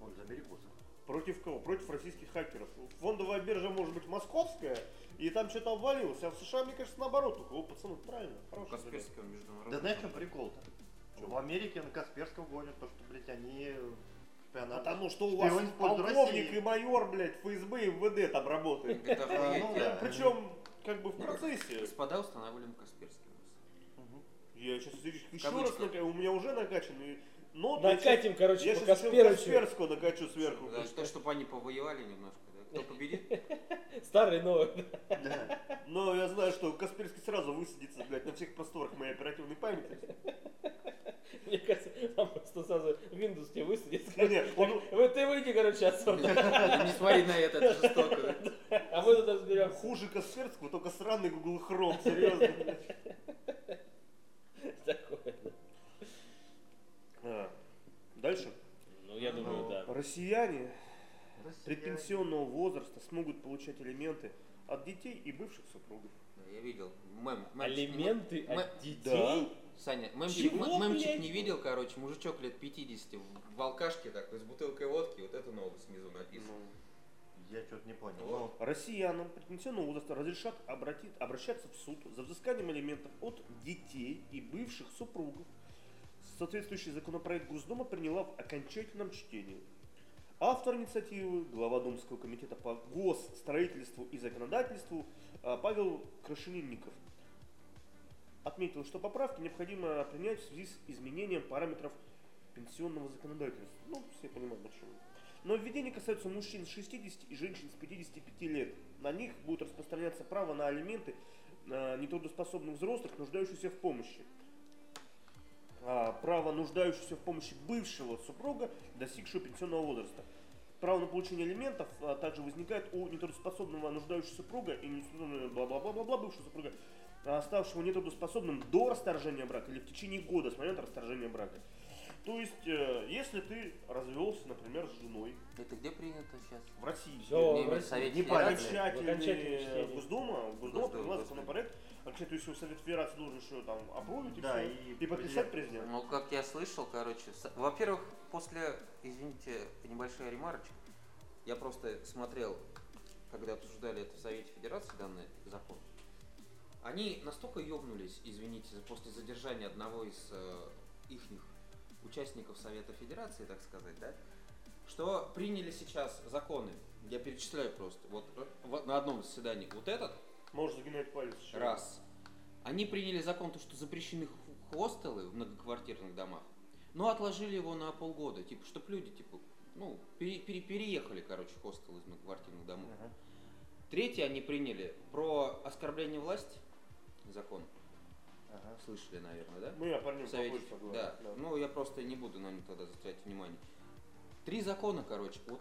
Ой, за перекус. Против кого? Против российских хакеров. Фондовая биржа может быть московская, и там что-то обвалилось. А в США, мне кажется, наоборот. Только, о, пацаны, правильно, хороший Касперский он международный. Да знаешь, в чем прикол-то? В Америке на Касперского гонят то, что, блядь, они шпионаж. Потому что у вас полковник России. и майор, блядь, ФСБ и МВД там работает. Это ну. Причем, как бы в процессе. Господа, устанавливаем Касперский у нас. Мгм. Я сейчас еще раз накачу, у меня уже накачанный. Но Накатим, короче, я по сейчас. Касперского накачу сверху. Да, что, чтобы они повоевали немножко. Да. Кто победит? Старый новый. Да. Но я знаю, что Касперский сразу высадится, блядь, на всех просторах моей оперативной памяти. Мне кажется, там просто сразу Windows тебе высадит. Не, он- Вот ты выйди, короче, отсюда. Не смотри на это, это жестоко. да. А мы тут разберемся. Хуже Касперского, только сраный Google Chrome, серьезно. блядь. Такое. А, Дальше. Ну, я думаю, да. Россияне Россияне. Предпенсионного возраста смогут получать элементы от детей и бывших супругов. Да, Я видел. Мем. мемчик. Алименты Мэ- от детей? Саня, мемчик, Чего, мемчик блядь? не видел, короче, мужичок лет 50 в алкашке такой, с бутылкой водки, вот эту ногу снизу написано. Я что-то не понял. Вот. Ну, Россиянам предпенсионного возраста разрешат обратить, обращаться в суд за взысканием алиментов от детей и бывших супругов. Соответствующий законопроект Госдума приняла в окончательном чтении. Автор инициативы, глава Думского комитета по госстроительству и законодательству а, Павел Крашенинников отметил, что поправки необходимо принять в связи с изменением параметров пенсионного законодательства. Ну, все понимают, о чем. Но введение касается мужчин с 60 и женщин с 55 лет. На них будет распространяться право на алименты на нетрудоспособных взрослых, нуждающихся в помощи. А, право нуждающихся в помощи бывшего супруга, достигшего пенсионного возраста. Право на получение алиментов а, также возникает у нетрудоспособного нуждающегося супруга и нетрудоспособного бла-бла-бла-бла бывшего супруга, а, ставшего нетрудоспособным до расторжения брака или в течение года с момента расторжения брака. То есть, э, если ты развелся, например, с женой Это где принято сейчас? в России, Всё, Не, в не, России. Совет Не Федерации. окончательный. Госдума, Госдума приняла законопроект А, кстати, то есть Совет Федерации должен что там опровить и Да, всё? и и подписать президент? Ну, как я слышал, короче, с- во-первых, после, извините, небольшая ремарочка, я просто смотрел, когда обсуждали это в Совете Федерации, данный закон, они настолько ёбнулись, извините, после задержания одного из э, ихних участников Совета Федерации, так сказать, да, что приняли сейчас законы, я перечисляю просто, вот э, в- на одном заседании, вот этот, Можешь загинать палец еще. Раз. Они приняли закон, то, что запрещены хостелы в многоквартирных домах, но отложили его на полгода, типа, чтобы люди, типа, ну, пере- пере- переехали, короче, хостелы из многоквартирных домов. Ага. Третье они приняли про оскорбление власти, закон, Ага. слышали, наверное, да? Мы о парнем Совете. поговорим. Да. ну я просто не буду на них тогда заострять внимание. Три закона, короче, вот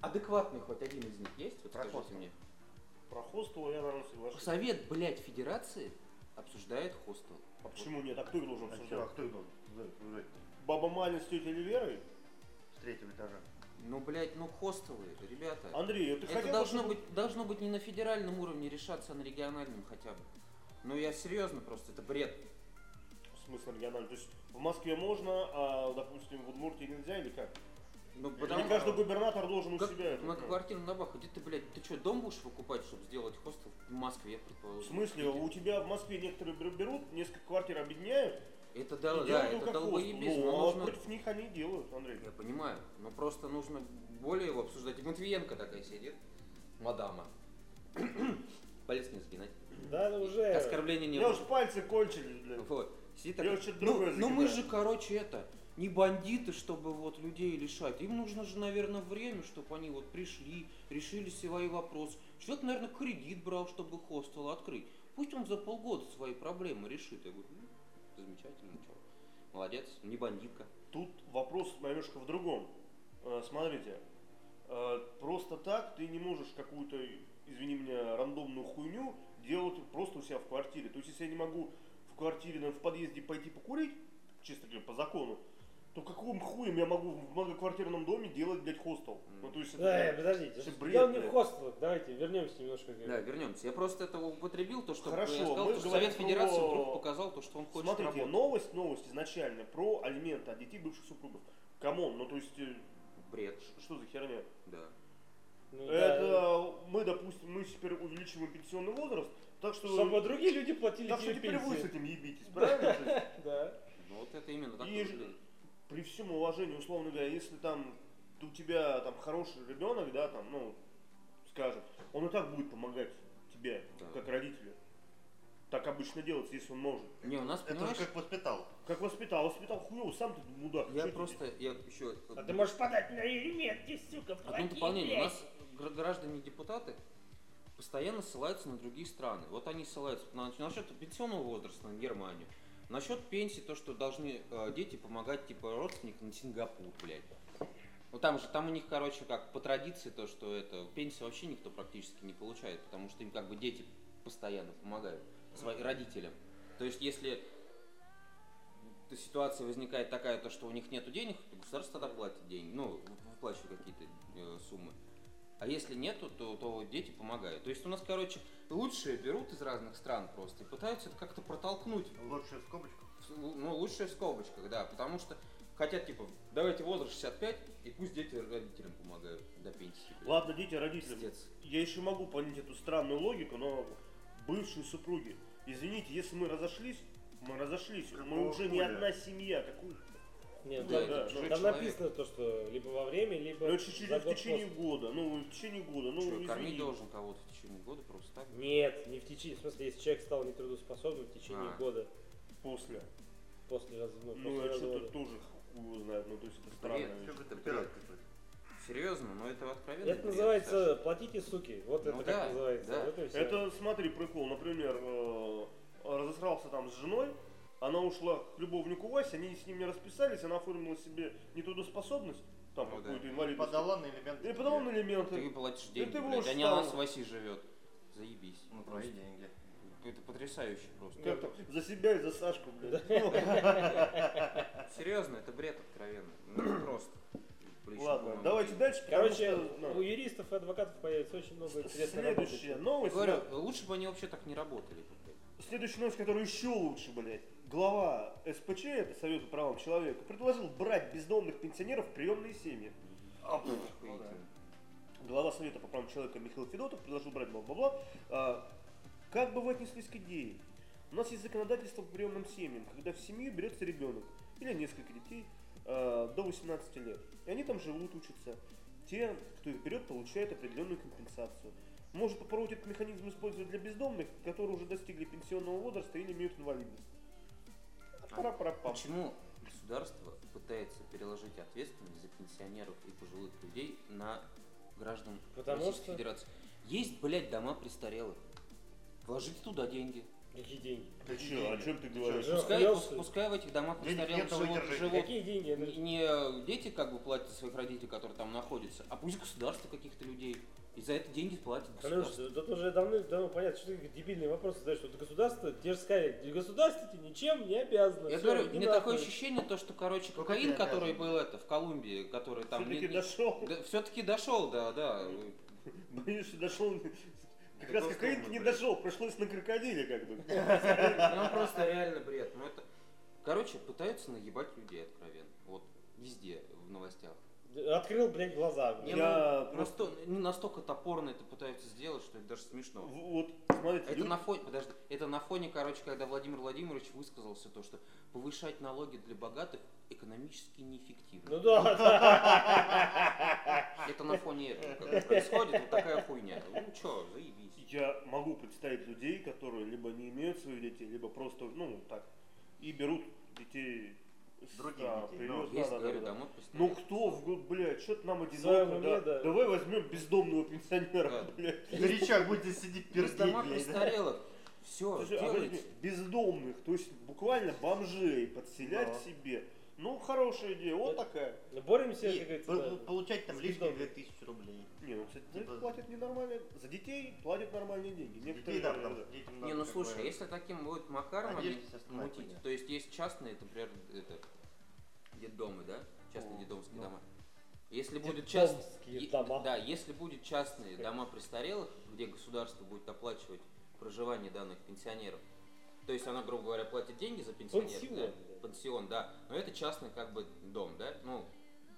адекватный хоть один из них есть, вот Про скажите хостел. мне. Про хостел я, наверное, соглашусь. Совет, блядь, Федерации обсуждает хостел. А почему нет? А кто их должен А чё, а обсуждать? кто их должен обсуждать? Баба Маня с тетей Ливерой? С третьего этажа. Ну, блядь, ну хостелы, ребята. Андрей, ты это хотел бы, должно чтобы- быть, должно быть не на федеральном уровне решаться, а на региональном хотя бы. Ну я серьезно просто, это бред. В смысле региональный? То есть в Москве можно, а, допустим, в Удмуртии нельзя или как? Ну, потому каждый губернатор должен у как себя это? на ну? квартирном домах, где ты, блядь, ты что, дом будешь выкупать, чтобы сделать хостел в Москве, В предположим? смысле, у тебя в Москве некоторые беру- берут, несколько квартир объединяют Это и да, да, это долбоебизм, Ну, а нужно... против них они делают, Андрей. Я понимаю, но просто нужно более его обсуждать. И Матвиенко такая сидит, мадама. Палец не сгинать. Да, ну уже. Оскорбления не У будет. уж пальцы кончились, блядь. Вот. Сидит Я вот что-то ну, ну мы загибаю». же, короче, это, не бандиты, чтобы вот людей лишать. Им нужно же, наверное, время, чтобы они вот пришли, решили свои вопросы. Человек, наверное, кредит брал, чтобы хостел открыть. Пусть он за полгода свои проблемы решит. Я говорю, ну, замечательно, чё. Молодец, не бандитка. Тут вопрос немножко в другом. Э, Смотрите, э, просто так ты не можешь какую-то, извини меня, рандомную хуйню делать просто у себя в квартире. То есть, если я не могу в квартире, в подъезде пойти покурить, чисто говоря, по закону, то каким хуем я могу в многоквартирном доме делать, блядь, хостел? Ну, то есть, это, Да, блядь, подождите. всё бред, Дело не в хостелах. Давайте вернемся немножко Да, вернемся. Я просто это употребил, то, что Хорошо, я сказал, мы то, что Совет Федерации про- вдруг показал то, что он хочет Смотрите, работать. новость, новость изначально про алименты от детей бывших супругов. Come on, ну то есть, э, Бред, что за херня? да. Ну, да. Это мы, допустим, мы теперь увеличиваем пенсионный возраст, так что, Чтобы другие люди платили так что теперь вы с этим ебитесь, правильно? Да. Ну вот это именно так И. При всем уважении, условно говоря, если там у тебя там хороший ребенок, да, там, ну, скажем, он и так будет помогать тебе, Да. как родителю. Так обычно делается, если он может. Не, у нас, Это же как воспитал. Как воспитал, воспитал хуёво, сам ты мудак. я просто, я еще... А ты можешь подать на элементы, сука, Одно дополнение. У нас гра- граждане-депутаты постоянно ссылаются на другие страны. Вот они ссылаются на, насчет пенсионного возраста на Германию. Насчет пенсии, то, что должны э, дети помогать, типа, родственникам на Сингапур, блядь. Ну там же, там у них, короче, как по традиции, то, что это, пенсию вообще никто практически не получает, потому что им как бы дети постоянно помогают своим родителям. То есть, если ситуация возникает такая, то, что у них нет денег, то государство тогда платит деньги, ну, выплачивает какие-то э, суммы. А если нету, то, то дети помогают. То есть у нас, короче, лучшие берут из разных стран просто и пытаются это как-то протолкнуть. Лучше в скобочку. В- Ну, лучшие в скобочках, да, потому что хотят, типа, давайте возраст 65, и пусть дети родителям помогают до пенсии. Ладно, дети родителям. Пиздец. Я еще могу понять эту странную логику, но бывшие супруги. Извините, если мы разошлись, мы разошлись. Мы Какого уже не хуя? одна семья. Какую? Нет, Да, да, да, да, там человек. написано то, что либо во время, либо Ну, это за в течение после. года. Ну, в течение года. Ну, Что, извини. кормить должен кого-то в течение года просто так? Нет, не в течение, в смысле, если человек стал нетрудоспособным в течение А. года После. после, раз, ну, Ну, после это что-то развода. тоже хуй знает. Ну, то есть это Бред. странно. Что бы Это бред. какой-то. Серьезно, но это откровенно. Это называется «платите, суки». Вот Ну это да, как называется. да. Вот всё. Это, смотри, прикол. Например, э, разосрался там с женой, она ушла к любовнику Васе, они с ним не расписались, она оформила себе нетрудоспособность, там Ну да. какую-то инвалидность. Подала на элементы. И подала на элементы. Ты платишь И деньги, ты блядь, а не она с Васей живет. Заебись. Ну, твои деньги. Это потрясающе просто. Как там, за себя и за Сашку, блядь. Серьезно, это бред откровенно. Ну, просто. Ладно, давайте дальше. Короче, ну, у юристов и адвокатов появится очень много интересной работы. Следующая новость. Говорю, да. лучше бы они вообще так не работали. Следующая новость, которая еще лучше, блядь. Глава СПЧ, это Совет по правам человека, предложил брать бездомных пенсионеров в приемные семьи. Охуительно. Глава Совета по правам человека Михаил Федотов предложил брать бла-бла-бла. А, как бы вы отнеслись к идее? У нас есть законодательство по приемным семьям, когда в семью берется ребенок или несколько детей а, до 18 лет. И они там живут, учатся. Те, кто их берет, получают определенную компенсацию. Может попробовать этот механизм использовать для бездомных, которые уже достигли пенсионного возраста или имеют инвалидность. Пара-пара-пам. Почему государство пытается переложить ответственность за пенсионеров и пожилых людей на граждан Потому Российской что- Федерации? Есть, блядь, дома престарелых. Вложите туда деньги. Какие деньги? Ты чё, о чем ты говоришь? Пускай, Ёлки. пус- пускай в этих домах престарелых живут, живут Какие деньги? Это не не дети как бы платят за своих родителей, которые там находятся, а пусть государство каких-то людей. И за это деньги платит Потому государство. что тут уже давно-давно понятно, что ты дебильный вопрос задаешь, что государство, тебе же сказали, государство тебе ничем не обязано. Я Всё, говорю, иди у меня такое нахуй. ощущение, то, что, короче, Только кокаин, который был это в Колумбии, который там Все-таки дошел. все-таки дошел, да, да. Боюсь, что дошел. Как раз кокаин не дошел, пришлось на крокодиле как бы. Ну просто реально бред. Ну это, короче, пытаются наебать людей откровенно. Вот везде в новостях. Открыл, блядь, глаза. Не, Я ну, просто- насто- не настолько топорно это пытаются сделать, что это даже смешно. В- Вот, смотрите, Это люди- на фоне, подожди, это на фоне, короче, когда Владимир Владимирович высказался то, что повышать налоги для богатых экономически неэффективно. Ну да. Это на фоне этого как происходит вот такая хуйня. Ну чё, заебись. я могу представить людей, которые либо не имеют своих детей, либо просто, ну, так, и берут детей Других да, детей, привез, Есть, да, да, говорю, да, домой Ну кто, в блядь, что-то нам уме, да. да. Давай возьмем бездомного пенсионера, Да. блядь. Горячак будет сидеть пердеть, дома блядь. престарелых. Все, Слушай, а бездомных, то есть буквально бомжей подселять Да. к себе. Ну, хорошая идея, вот Да. такая. Боремся, И как говорится, по- да. Получать там лишние бездомными. 2000 рублей. Не, ну, кстати, за это Типа- платят ненормально. За детей платят нормальные деньги. Детей, да, потому что детям Не, надо ну как слушай, бы- если таким будет макаром они мутить, то есть есть частные, например, это, детдомы, да? Частные Ну, детдомские ну. дома. Если будет частные, Детдомские дома. да, если будет частные дома престарелых, где государство будет оплачивать проживание данных пенсионеров, то есть она, грубо говоря, платит деньги за пенсионеров, да. Пансион, да, но это частный как бы дом, да, ну,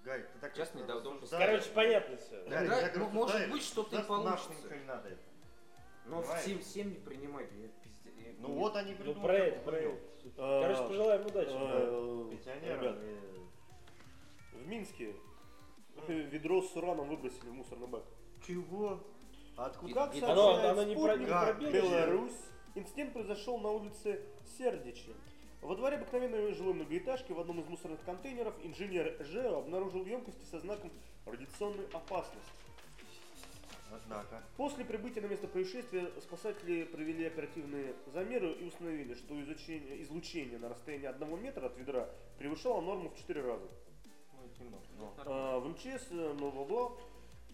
Гарри, ты так Частный рассуждаешь. дом. Короче, понятно все. Гарри, Да, ну, может быть, что-то и получится. не надо это. но в Понимаешь? сем- семьи принимать, я пизде- я- Ну вот они Ну придумали про это, про это. Короче, А, пожелаем удачи. э, Пенсионерам Ребят, в Минске ведро с ураном выбросили в мусорный бак. Чего? Откуда? Как И- Оно, сообщает оно не, про, не? Беларусь, инцидент произошел на улице Сердичи. Во дворе обыкновенной жилой многоэтажки в одном из мусорных контейнеров инженер ЖЭО обнаружил емкости со знаком радиационной опасности. Однако. После прибытия на место происшествия спасатели провели оперативные замеры и установили, что изучение- излучение на расстоянии одного метра от ведра превышало норму в 4 раза. Ну, это немного. но. А, в МЧС, э, бла-бла-бла.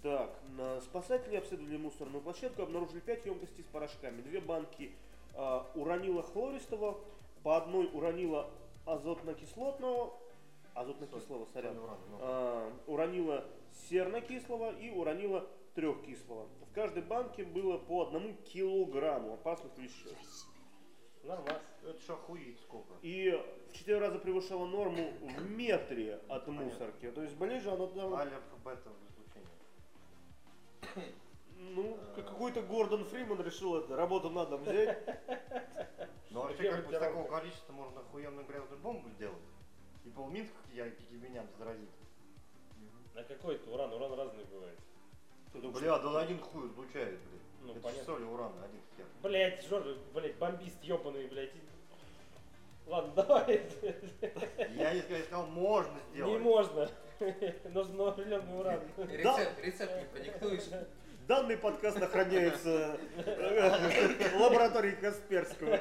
Так, на- спасатели обследовали мусорную площадку, обнаружили 5 емкостей с порошками. Две банки а, уронила хлористого, по одной уронила азотно-кислотного, азотно-кислого, сорян, а, уронила сернокислого и уронила трехкислого. В каждой банке было по одному килограмму опасных веществ. Нормально. Это что охуеть сколько? И в 4 раза превышало норму в метре от Понятно. мусорки. То есть ближе оно там, Альфа, бета излучение. Ну, как какой-то Гордон Фриман решил это, работу на дом взять. Ну вообще, как бы с для такого количества можно охуенную грязную бомбу сделать. И полминска я меня заразит. А какой это уран? Уран разный бывает. Бля, да один хуй излучает, блядь. Ну, Это понятно. соли урана, один хер. Блять, Жор, блять, бомбист ебаный, блять. Ладно, давай. Я не сказал, я сказал, можно Не сделать. можно. Нужен определенный уран. Рецепт, рецепт не продиктуешь. Данный подкаст охраняется э, лабораторией Касперского.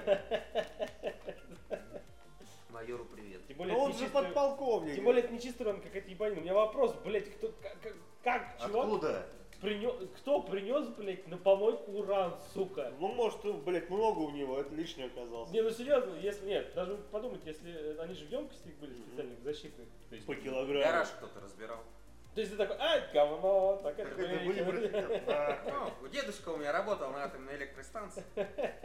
Майору привет. Тем Но более, он это же чистый- подполковник. Тем более это не чистый уран, какая-то ебанина. У меня вопрос, блять, кто, как, как, как чувак Откуда? принес, кто принес, блять, на помойку уран, сука? Ну, может, блядь, много у него, это лишнее оказалось. Не, ну серьезно, если нет, даже подумать, если они же в емкостях были специальных защитных. То есть, По килограмму. Гараж кто-то разбирал. То есть ты такой, ай, говно, так это выбрать? Да. Ну, дедушка у меня работал на атомной электростанции.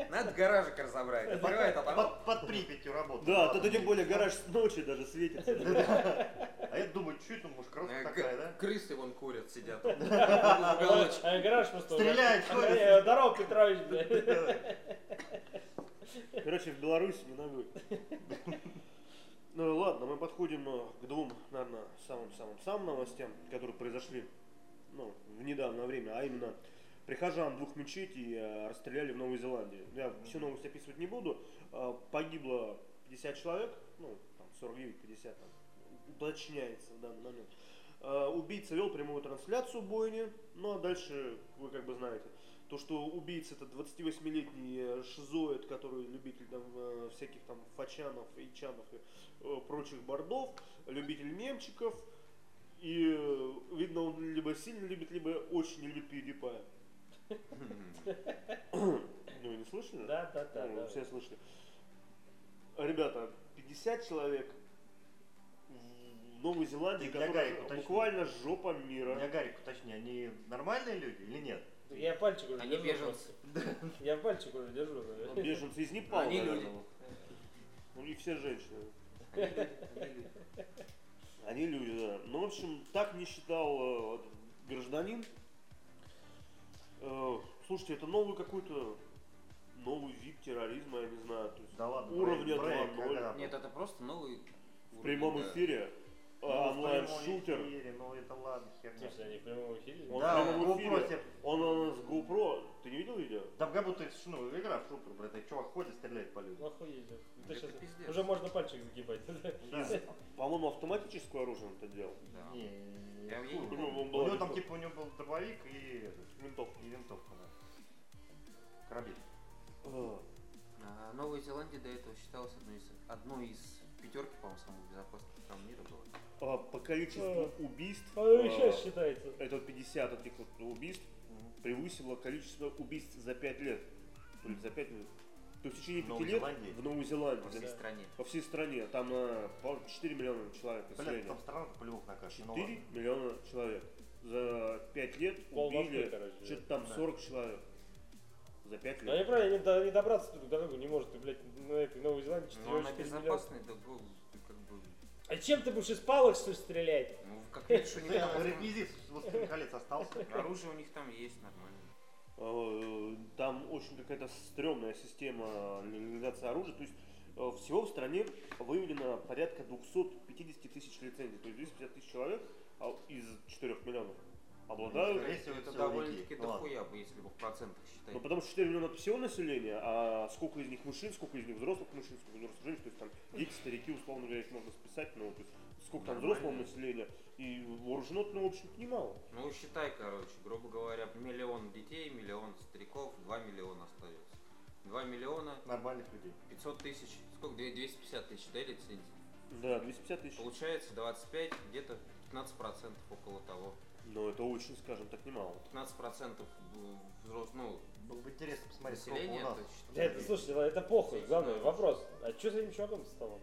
Надо гаражик разобрать. Открывает, а там Под, под Припятью работал. Да, тут тем более гараж с ночи даже светится. А я думаю, что это, может, красота э, такая, да? крысы вон курят, сидят. А гараж просто... Стреляет, ходит. ходит. Здорово, Петрович, блядь. Короче, в Беларуси не ногой. Ну ладно, мы подходим э, к двум, наверное, самым-самым-самым новостям, которые произошли ну, в недавнее время, а именно прихожан двух мечетей э, расстреляли в Новой Зеландии. Я всю новость описывать не буду. Э, Погибло 50 человек, ну, там 49-50, там, уточняется в данный момент. Убийца вел прямую трансляцию бойни, ну а дальше вы как бы знаете. То, что убийца это 28-летний э, шизоид, который любитель там э, всяких там фачанов, ичанов и э, прочих бордов, любитель мемчиков. И видно, он либо сильно любит, либо очень не любит PewDiePie. Ну, не слышали? Да, да, да. Ну, все слышали. Ребята, 50 человек Новой Зеландии, Ты которая уточни. буквально жопа мира. Гарик, уточни, они нормальные люди или нет? Я пальчик уже Они держу беженцы. Я пальчик уже держу. Ну, наверное. Беженцы из Непала, Они наверное. люди. Ну и все женщины. Они люди. Да. Ну, в общем, так не считал э, гражданин. Э, слушайте, это новый какой-то новый вид терроризма, я не знаю. То есть Да ладно, уровня брейк, 2.0 когда Нет, это просто новый в прямом эфире. Ну, в онлайн-шутер. Ну это ладно, херня. смысле, они в прямом эфире? Он Да, прямо в GoPro эфире. Он, он с GoPro. Ты не видел видео? Там как будто это ну, игра в шутер, блядь, так чувак ходит, стреляет по людям. Ну, охуеть. да. Ты Это щас- пиздец. Уже можно пальчик загибать. Да. По-моему, автоматическое оружие он это делал. Да. Не, Я- не. У Он него там типа у него был дробовик и, Винтовка. и винтовка, да. Карабин. А, А, Новая Зеландия до этого считалась одной из, одной из пятерки, по-моему, самых безопасных стран мира была. А, По количеству убийств. А, а, сейчас считается. Это вот 50 таких вот убийств превысило количество убийств за 5 лет. То есть за 5 лет. То есть в течение В 5 Новой лет Зеландии? в Новой Зеландии. По всей да. стране. По всей стране. Там э, по 4 миллиона человек населения. там страна по-любому ну 4 ладно. миллиона человек. За 5 лет Пол убили что-то там да. 40 человек. За 5 Ну, они лет. правильно, не, до- не добраться друг до друга не может. Ты, блядь, на этой Новой Зеландии 4 Но она безопасная, да, А чем ты будешь из палок, что стрелять? Ну, как видишь, у них Там реквизит «Властелин колец» остался. оружие у них там есть нормально. Э, Там очень какая-то стрёмная система легализации оружия. То есть э, всего в стране выявлено порядка 250 тысяч лицензий. То есть 250 тысяч человек а, из 4 миллионов обладают. Скорее всего, Это довольно-таки. Ну дохуя бы, если бы в процентах считать. Ну, потому что 4 миллиона это всего населения, а сколько из них мужчин, сколько из них взрослых мужчин, сколько взрослых женщин, то есть там дети, старики, условно говоря, их можно списать, но то есть, сколько там взрослого населения, и вооружено, ну, в общем-то, немало. Ну, считай, короче, грубо говоря, миллион детей, миллион стариков, 2 миллиона остается. 2 миллиона, Нормальных людей. 500 тысяч, сколько, Две- 250 тысяч, да, лицензий? Да, 250 тысяч. Получается 25, где-то 15 процентов около того. Но это очень, скажем так, немало. 15 процентов взрослых, ну, Было бы интересно посмотреть, сколько у нас. то Да, это, слушайте, это похуй. Главный вопрос. А что с этим чуваком стало?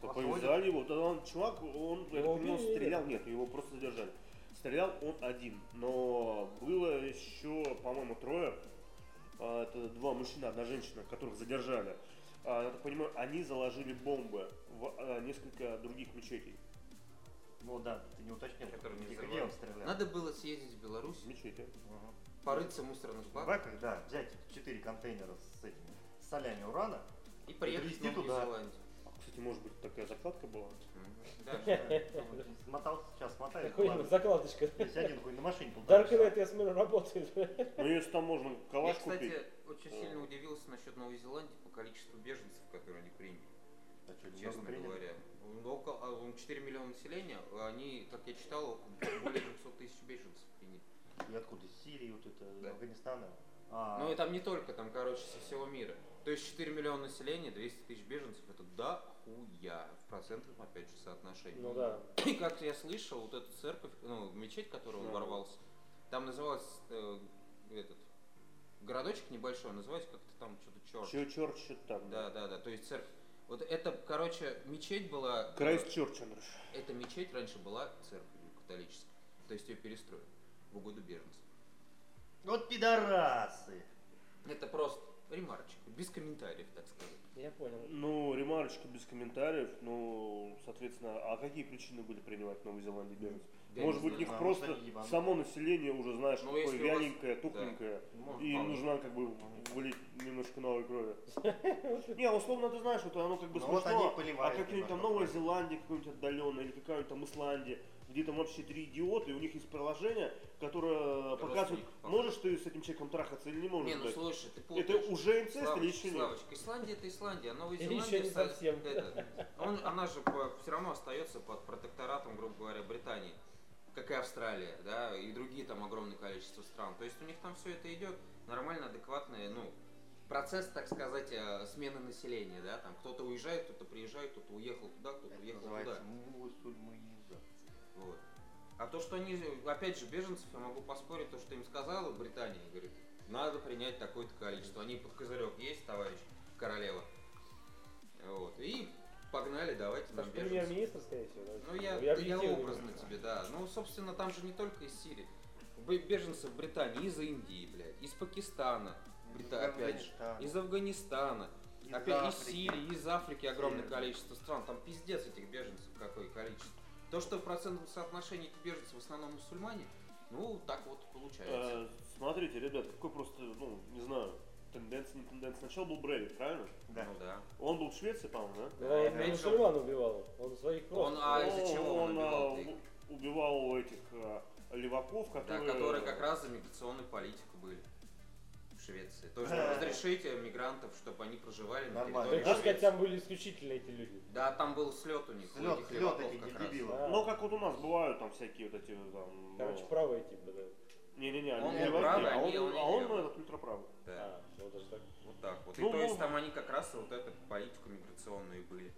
Да повязали его, тогда он, чувак, он, я Его так понимаю, стрелял, нет, его просто задержали. Стрелял он один, но было еще, по-моему, трое, А, это два мужчины, одна женщина, которых задержали. А, Я так понимаю, они заложили бомбы в а, несколько других мечетей. Ну да, ты не уточнил, Которые не где, он стрелял. надо было съездить в Беларусь, Мечети. Ага. порыться в мусорных В баках баках, да, взять 4 контейнера с этими с солями урана. и приехать в Новую туда. Зеландию. А, кстати, может быть, такая закладка была? Да, Смотал, сейчас смотает. Охуенно, закладочка. один хуй на машине Даркнет, часа. я смотрю, работает. Ну, если там можно Я, калаш купить. кстати, очень сильно удивился насчет Новой Зеландии по количеству беженцев, которые они приняли. А что, честно говоря. Ну, около, а, он 4 миллиона населения, а они, как я читал, более 200 тысяч беженцев приняли. И откуда? Из Сирии, вот это, Да. Афганистана? А, Ну и там не только, там, короче, со всего мира. То есть 4 миллиона населения, 200 тысяч беженцев, это да хуя в процентном, опять же, соотношении. Ну да. И как я слышал, вот эта церковь, ну, мечеть, в которую он Да. ворвался, там называлась э, этот городочек небольшой, называется как-то там что-то черт. Чё, черт, что там. Да, да, да. То есть церковь. Вот это, короче, мечеть была. Крайст Чорч, Андрюш. Эта мечеть раньше была церковью католической. То есть ее перестроили в угоду беженцев. Вот пидорасы. Это просто ремарочка, без комментариев, так сказать. Я понял. Ну, ремарочка без комментариев, ну, соответственно, а какие причины были принимать в Новой Зеландии беженцев? Может быть, их знаю, просто может, само население уже, знаешь, Ну, такое у вас- тухленькое, Может, и вполне. нужна как бы вылить немножко новой крови. Не, условно, ты знаешь, вот оно как бы Ну, смешно, а какая-нибудь там Новая. Зеландия какой-нибудь отдаленная, или какая-нибудь там Исландия, где там вообще три идиота, и у них есть приложение, которое показывает, можешь ты с этим человеком трахаться или не можешь. Не, ну слушай, ты Это путаешь. уже инцест или еще нет? Славочка, Исландия это Исландия, а Новая Зеландия... еще не со- совсем. это, он- она же все равно остается под протекторатом, грубо говоря, Британии. Как и Австралия, да, и другие там огромное количество стран. То есть у них там все это идет нормально, адекватно, ну, процесс, так сказать, э, смены населения, да, там кто-то уезжает, кто-то приезжает, кто-то уехал туда, кто-то Это уехал туда. Вот. А то, что они, опять же, беженцев, я могу поспорить, то, что им сказала Британия, говорит, надо принять такое-то количество. Они под козырек есть, товарищ королева. Вот. И погнали, давайте нам премьер-министр, скорее всего. да? Ну, я, Ну, я, объективно образно тебе, да. Ну, собственно, там же не только из Сирии. Беженцы в Британии из Индии, блядь, из Пакистана, Брита- Из опять же, из Афганистана, Из опять из. Сирии, из Африки огромное Северной. количество стран. Там пиздец этих беженцев какое количество. То, что в процентном соотношении этих беженцев в основном мусульмане, ну, так вот получается. Э, Смотрите, ребят, какой просто, ну, не знаю, тенденция, не тенденция. Сначала был Брейвик, правильно? Да. Ну да. Он был в Швеции, по-моему, да? Да, он же- мусульман убивал. Он своих Он, просто. а из-за чего он убивал а, у- убивал этих а, леваков, Да, которые... которые как раз за миграционную политику были в Швеции. То есть Да. разрешить мигрантов, чтобы они проживали на Нормально. территории Можно сказать, Швеции. там были исключительно эти люди. Да, там был слет у них. у Слет, этих слет леваков этих как раз. дебилов. Да. Ну, как вот у нас бывают там всякие вот эти там... Короче, ну, правые типа, да. Не-не-не, Он они не леваки, правый, а он, они- он не а он левый. этот ультраправый. Да. А, вот даже так. Вот так вот. И Ну, то есть ну- там они как раз вот эту политику миграционную были.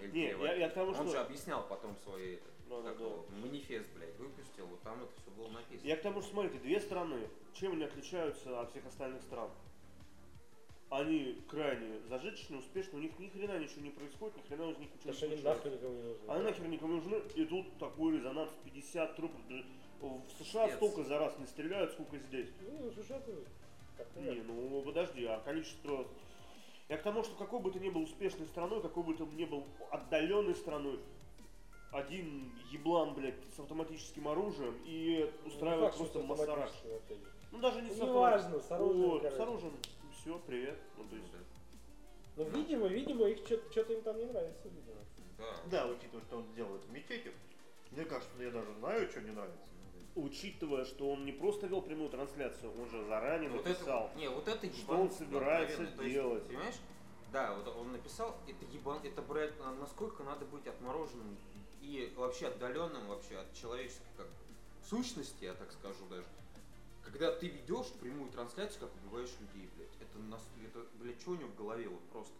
Эти Не, я, я к тому, Он же что... объяснял потом свой этот, Да, да, как да. манифест, блядь, выпустил, вот там это все было написано. Я к тому, что, смотрите, две страны, чем они отличаются от всех остальных стран? Они крайне зажиточные, успешные, у них ни хрена ничего не происходит, ни хрена из них ничего Потому что не они случается. нахуй никому не нужны. Они нахер никому не нужны, и тут такой резонанс 50 трупов. Да В США Пиздец. столько за раз не стреляют, сколько здесь. Ну, слушай, это как-то Не, ну подожди, а количество... Я к тому, что какой бы ты ни был успешной страной, какой бы ты ни был отдаленной страной, один еблан, блядь, с автоматическим оружием и устраивает Ну, факт, просто массараж. Ну даже не с Ну, автоматом. неважно, с оружием, Вот, с оружием. Все, привет. Ну, то есть. Ну, видимо, видимо, их что-то им там не нравится, видимо. Да. Да, учитывая, что он делает в мечети. Мне кажется, я даже знаю, что не нравится. Учитывая, что он не просто вел прямую трансляцию, он же заранее Вот написал. это, не, вот это что ебан, он собирается откровенно. То есть, делать. понимаешь? Да, вот он написал, это ебан, это, блядь, а насколько надо быть отмороженным и вообще отдаленным вообще от человеческой как сущности, я так скажу даже. Когда ты ведешь прямую трансляцию, как убиваешь людей, блядь. Это, нас, это блядь, что у него в голове вот просто.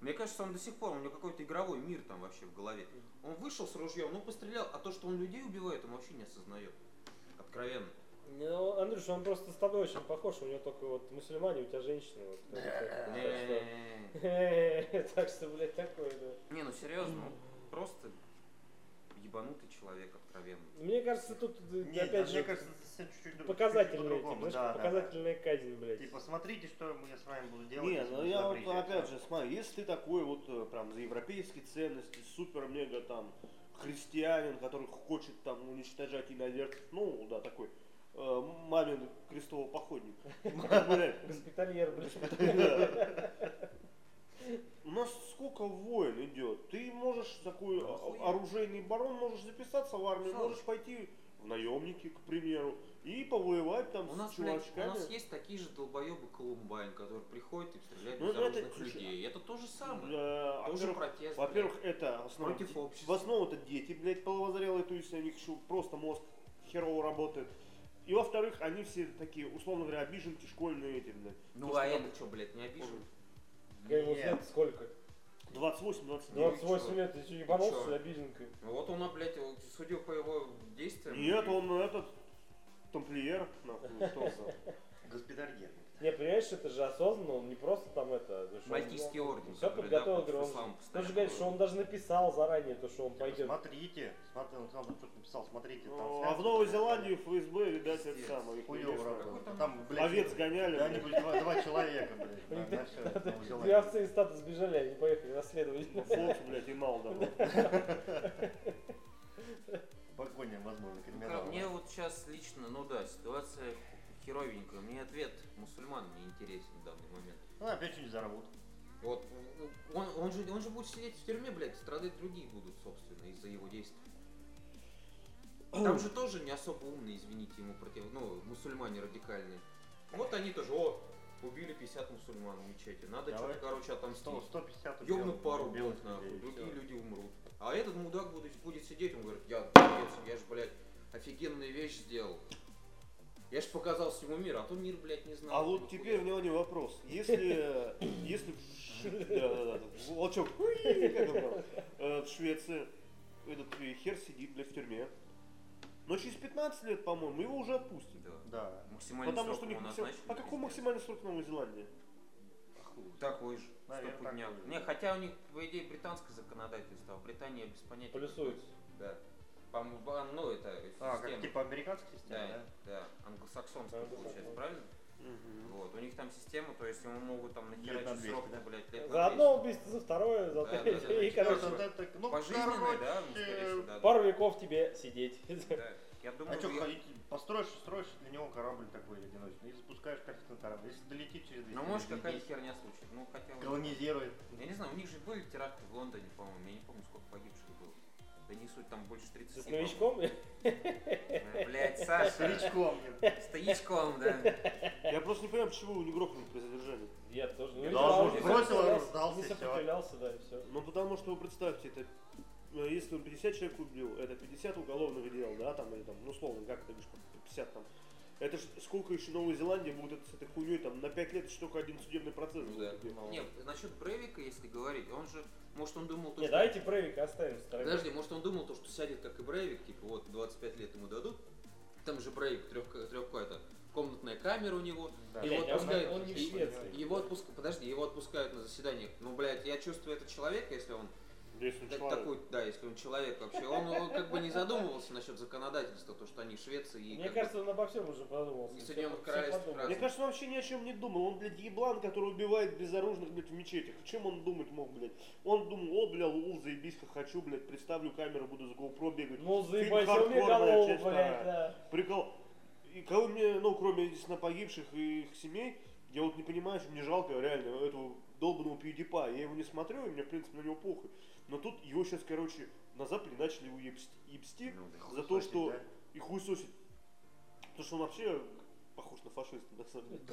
Мне кажется, он до сих пор, у него какой-то игровой мир там вообще в голове. Он вышел с ружьем, ну пострелял, а то, что он людей убивает, он вообще не осознает. Откровенно. Ну, Андрюш, он просто с тобой очень похож, у него только вот мусульмане, у тебя женщины. Вот, бы, так что- блядь, такое, да. Не, ну серьезно, просто ебанутый человек, откровенно. Мне кажется, тут, э, Нет, опять мне же, кажется, чуть-чуть друг- показательный, типа, Да, да. показательная казнь, блядь. Типа, смотрите, что я с вами буду делать. Не, ну я вот опять же, смотри, если ты такой вот э, прям за европейские ценности, супер-мега там христианин, который хочет там уничтожать иноверцев, ну да, такой э, мамин крестовый походник. Блядь, Госпитальер. У нас сколько войн идет. Ты можешь такой оружейный барон, можешь записаться в армию, можешь пойти в наемники, к примеру, и повоевать там У с нас, блядь, у чувачками. нас есть такие же долбоебы Колумбайн, которые приходят и стреляют Ну, это- безоружных людей. Это то же самое. Да, Тоже во-первых, протест. Во-первых, блядь. это в основном, Против общества. в основном это дети, блядь, половозрелые, то есть у них еще просто мозг херово работает. И во-вторых, они все такие, условно говоря, обиженки школьные эти, блядь. Ну То, а что там это что, блядь, не обижен? Я Нет. лет сколько? 28-29. 28 чё? лет, ты что, ебанулся? Ну вот он, блядь, вот, судя по его действиям... Нет, он этот тамплиер, нахуй, что он за-. Не, понимаешь, это же осознанно, он не просто там это... что Мальтийский орден, Все подготовил, да, он, же говорит, что он даже написал заранее, то, что он пойдет. Смотрите, смотри, он там что-то написал, смотрите. там Ну, А в Новой. Зеландии ФСБ, видать, это самое. Там блядь, Овец гоняли. Да, они были два, два человека, блядь, Две овцы из стата сбежали, они поехали расследовать. Ну, Фокс, блядь, и мало добро. Спокойнее, возможно, Ну, криминал. Мне вот сейчас лично, ну да, ситуация херовенькая. Мне ответ мусульман не интересен в данный момент. Ну, опять что-нибудь взорвут. Вот он, он, же, он же будет сидеть в тюрьме, блядь, страдать другие будут, собственно, из-за его действий. Там же тоже не особо умные, извините, ему против, ну, мусульмане радикальные. Вот они тоже, о, убили 50 мусульман в мечети, надо что-то, короче, отомстить. 100, 150 Ёбнут пару блок, нахуй, другие люди умрут. А этот мудак будет, будет сидеть, он говорит, я, молодец, я же, блядь, офигенную вещь сделал. Я ж показал всему миру, а то мир, блядь, не знал. А вот нихуя. теперь, внимание, вопрос. Если, если да, да, да, волчок, э, в Швеции этот э, хер сидит, блядь, в тюрьме, но через 15 лет, по-моему, его уже отпустят. Да. Да. Максимальный Потому срок что у них максим- А какой максимальный срок в Новой Зеландии? Такой же, Наверное, же, Не, да. хотя у них, по идее, британское законодательство, а в Британии без понятия. Плюсуется. Да. Ба- ну, это А, система. как типа американская система, Да, да? да, англосаксонская Англосаксон. получается, правильно? Вот, у них там система, то есть ему могут там нахерачить 200, срок, да? блядь, лет За одно убийство, за второе, за Да, да, третье. да, И, да. короче, Ну, это- это- ну, 200. Пожизненное, да, ну, скорее всего, короче, да, да. пару веков тебе сидеть. Да. Я думаю, А что, я- ходить, построишь, строишь для него корабль такой одиночный и запускаешь как на корабль. Если долетит через 200 ну, может, здесь херня случится. Ну, хотя... бы- колонизирует. Я не знаю, у них же были теракты в Лондоне, по-моему, я не помню, сколько погибших было. Да не суть, там больше 30. С новичком? Э, Блять, Саша. Старичком. нет. Стоичком, да. Я просто не понимаю, почему его не грохнули при задержании. Я тоже. Ну, Да, знаю, бросил, сдался, Не сопротивлялся, да, и все. Ну, потому что, вы представьте, это если он 50 человек убил, это 50 уголовных дел, да, там, или там, ну, условно, как ты говоришь, по 50 там. Это ж сколько еще Новой Зеландии будет с этой хуйней, там, на 5 лет еще только один судебный процесс Ну будет. да. Нет, насчет Брейвика, если говорить, он же, может, он думал, то, Не, что... давайте Брейвика оставим в стороне. Подожди, может, он думал, то, что сядет как и Брейвик, типа, вот, 25 лет ему дадут. Там же Брейвик, трех, трех это, комнатная камера у него. Да. Его Блядь, а он- отпускают, он не в Швеции. Его отпускают, подожди, его отпускают на заседаниях. Ну, блядь, я чувствую этот человека, если он Если он так- человек. такой, да, если он человек вообще, он, он как бы не задумывался насчет законодательства, то, что они Швеции и Мне как бы- кажется, он обо всем уже подумался. И Соединенных Королевств. Мне кажется, он вообще ни о чем не думал. Он, блядь, еблан, который убивает безоружных, блядь, в мечетях. О чем он думать мог, блядь? Он думал, о, бля, у, заебись, как хочу, блядь, представлю камеру, буду за GoPro бегать. Ну, Фильм заебайся, у меня хардкор, блядь, голову, часть блядь, вторая. да. Прикол. И кого мне, ну, кроме, естественно, погибших и их семей, я вот не понимаю, что мне жалко реально этого долбанного PewDiePie. Я его не смотрю, и мне, в принципе, на него похуй. Но тут его сейчас, короче, на Западе начали его ебсти, Ну, да. за то, что да? и хуесосить. Потому что он вообще похож на фашиста, на самом деле.